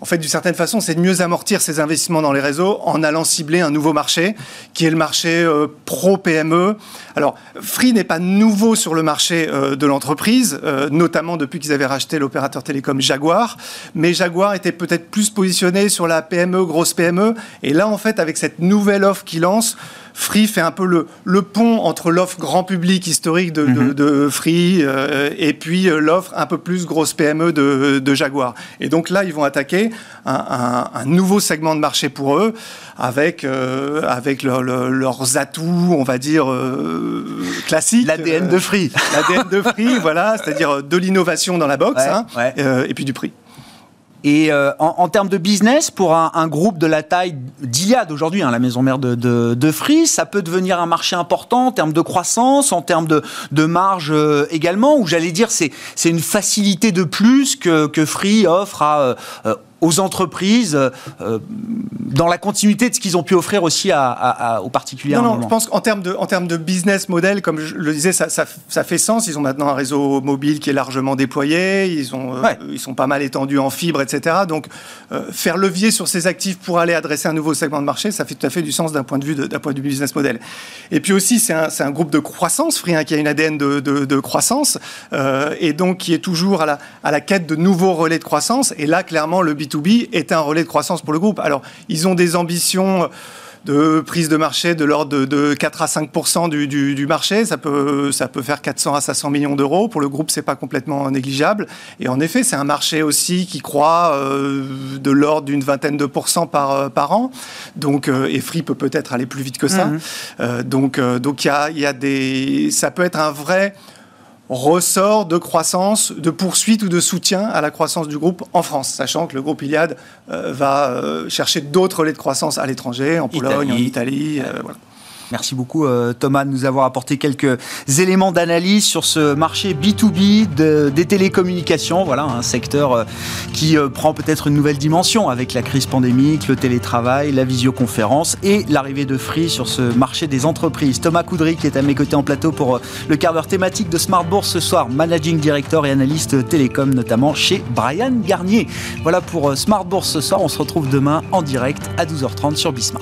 en fait, d'une certaine façon, c'est de mieux amortir ces investissements dans les réseaux en allant cibler un nouveau marché, qui est le marché euh, pro-PME. Alors, Free n'est pas nouveau sur le marché euh, de l'entreprise, euh, notamment depuis qu'ils avaient racheté l'opérateur télécom Jaguar. Mais Jaguar était peut-être plus positionné sur la PME, grosse PME. Et là, en fait, avec cette nouvelle offre qu'ils lancent, Free fait un peu le, le pont entre l'offre grand public historique de, de- de Free euh, et puis euh, l'offre un peu plus grosse PME de, de Jaguar. Et donc là, ils vont attaquer un, un- un nouveau segment de marché pour eux avec, euh, avec leur- leur- leurs atouts, on va dire, euh, classiques. L'ADN de Free. L'ADN de Free, voilà, c'est-à-dire de l'innovation dans la box Ouais, hein, ouais. euh, et puis du prix. Et euh, en, termes de business, pour un, groupe de la taille d'Iliad aujourd'hui, hein, la maison mère de, Free, ça peut devenir un marché important en termes de croissance, en termes de, marge euh, également, ou j'allais dire c'est une facilité de plus que, Free offre euh, aux entreprises dans la continuité de ce qu'ils ont pu offrir aussi à, à- à- aux particuliers. Non, non, moment. je pense qu'en termes de, en termes de business model, comme je le disais, ça, ça, ça fait sens. Ils ont maintenant un réseau mobile qui est largement déployé. Ils, ont, euh, ils sont pas mal étendus en fibre, etc. Donc, euh, faire levier sur ces actifs pour aller adresser un nouveau segment de marché, ça fait tout à fait du sens d'un point de vue d'un point de vue business model. Et puis aussi, c'est un, un groupe de croissance, Free, hein, qui a une ADN de, de, de croissance, euh, et donc qui est toujours à la, à la quête de nouveaux relais de croissance. Et là, clairement, le B2B est un relais de croissance pour le groupe. Alors, ils ont des ambitions de prise de marché de l'ordre de, de 4 à 5 du, du, du marché. Ça peut, ça peut faire 400 à 500 millions d'euros. Pour le groupe, c'est pas complètement négligeable. Et en effet, c'est un marché aussi qui croît euh, de l'ordre d'une vingtaine de pourcents par, euh, par an. Donc, euh, et Free peut peut-être aller plus vite que ça. Mhm. Euh, donc, donc il y a, y a des, ça peut être un vrai ressort de croissance, de poursuite ou de soutien à la croissance du groupe en France, sachant que le groupe Iliad euh, va euh, chercher d'autres relais de croissance à l'étranger, en Pologne, en Italie. Italie. euh, voilà. Merci beaucoup euh, Thomas de nous avoir apporté quelques éléments d'analyse sur ce marché B2B de- des télécommunications. Voilà un secteur euh, qui euh, prend peut-être une nouvelle dimension avec la crise pandémique, le télétravail, la visioconférence et l'arrivée de Free sur ce marché des entreprises. Thomas Coudry qui est à mes côtés en plateau pour le quart d'heure thématique de Smart Bourse ce soir, managing director et analyste télécom notamment chez Brian Garnier. Voilà pour Smart Bourse ce soir. On se retrouve demain en direct à 12h30 sur Bismart.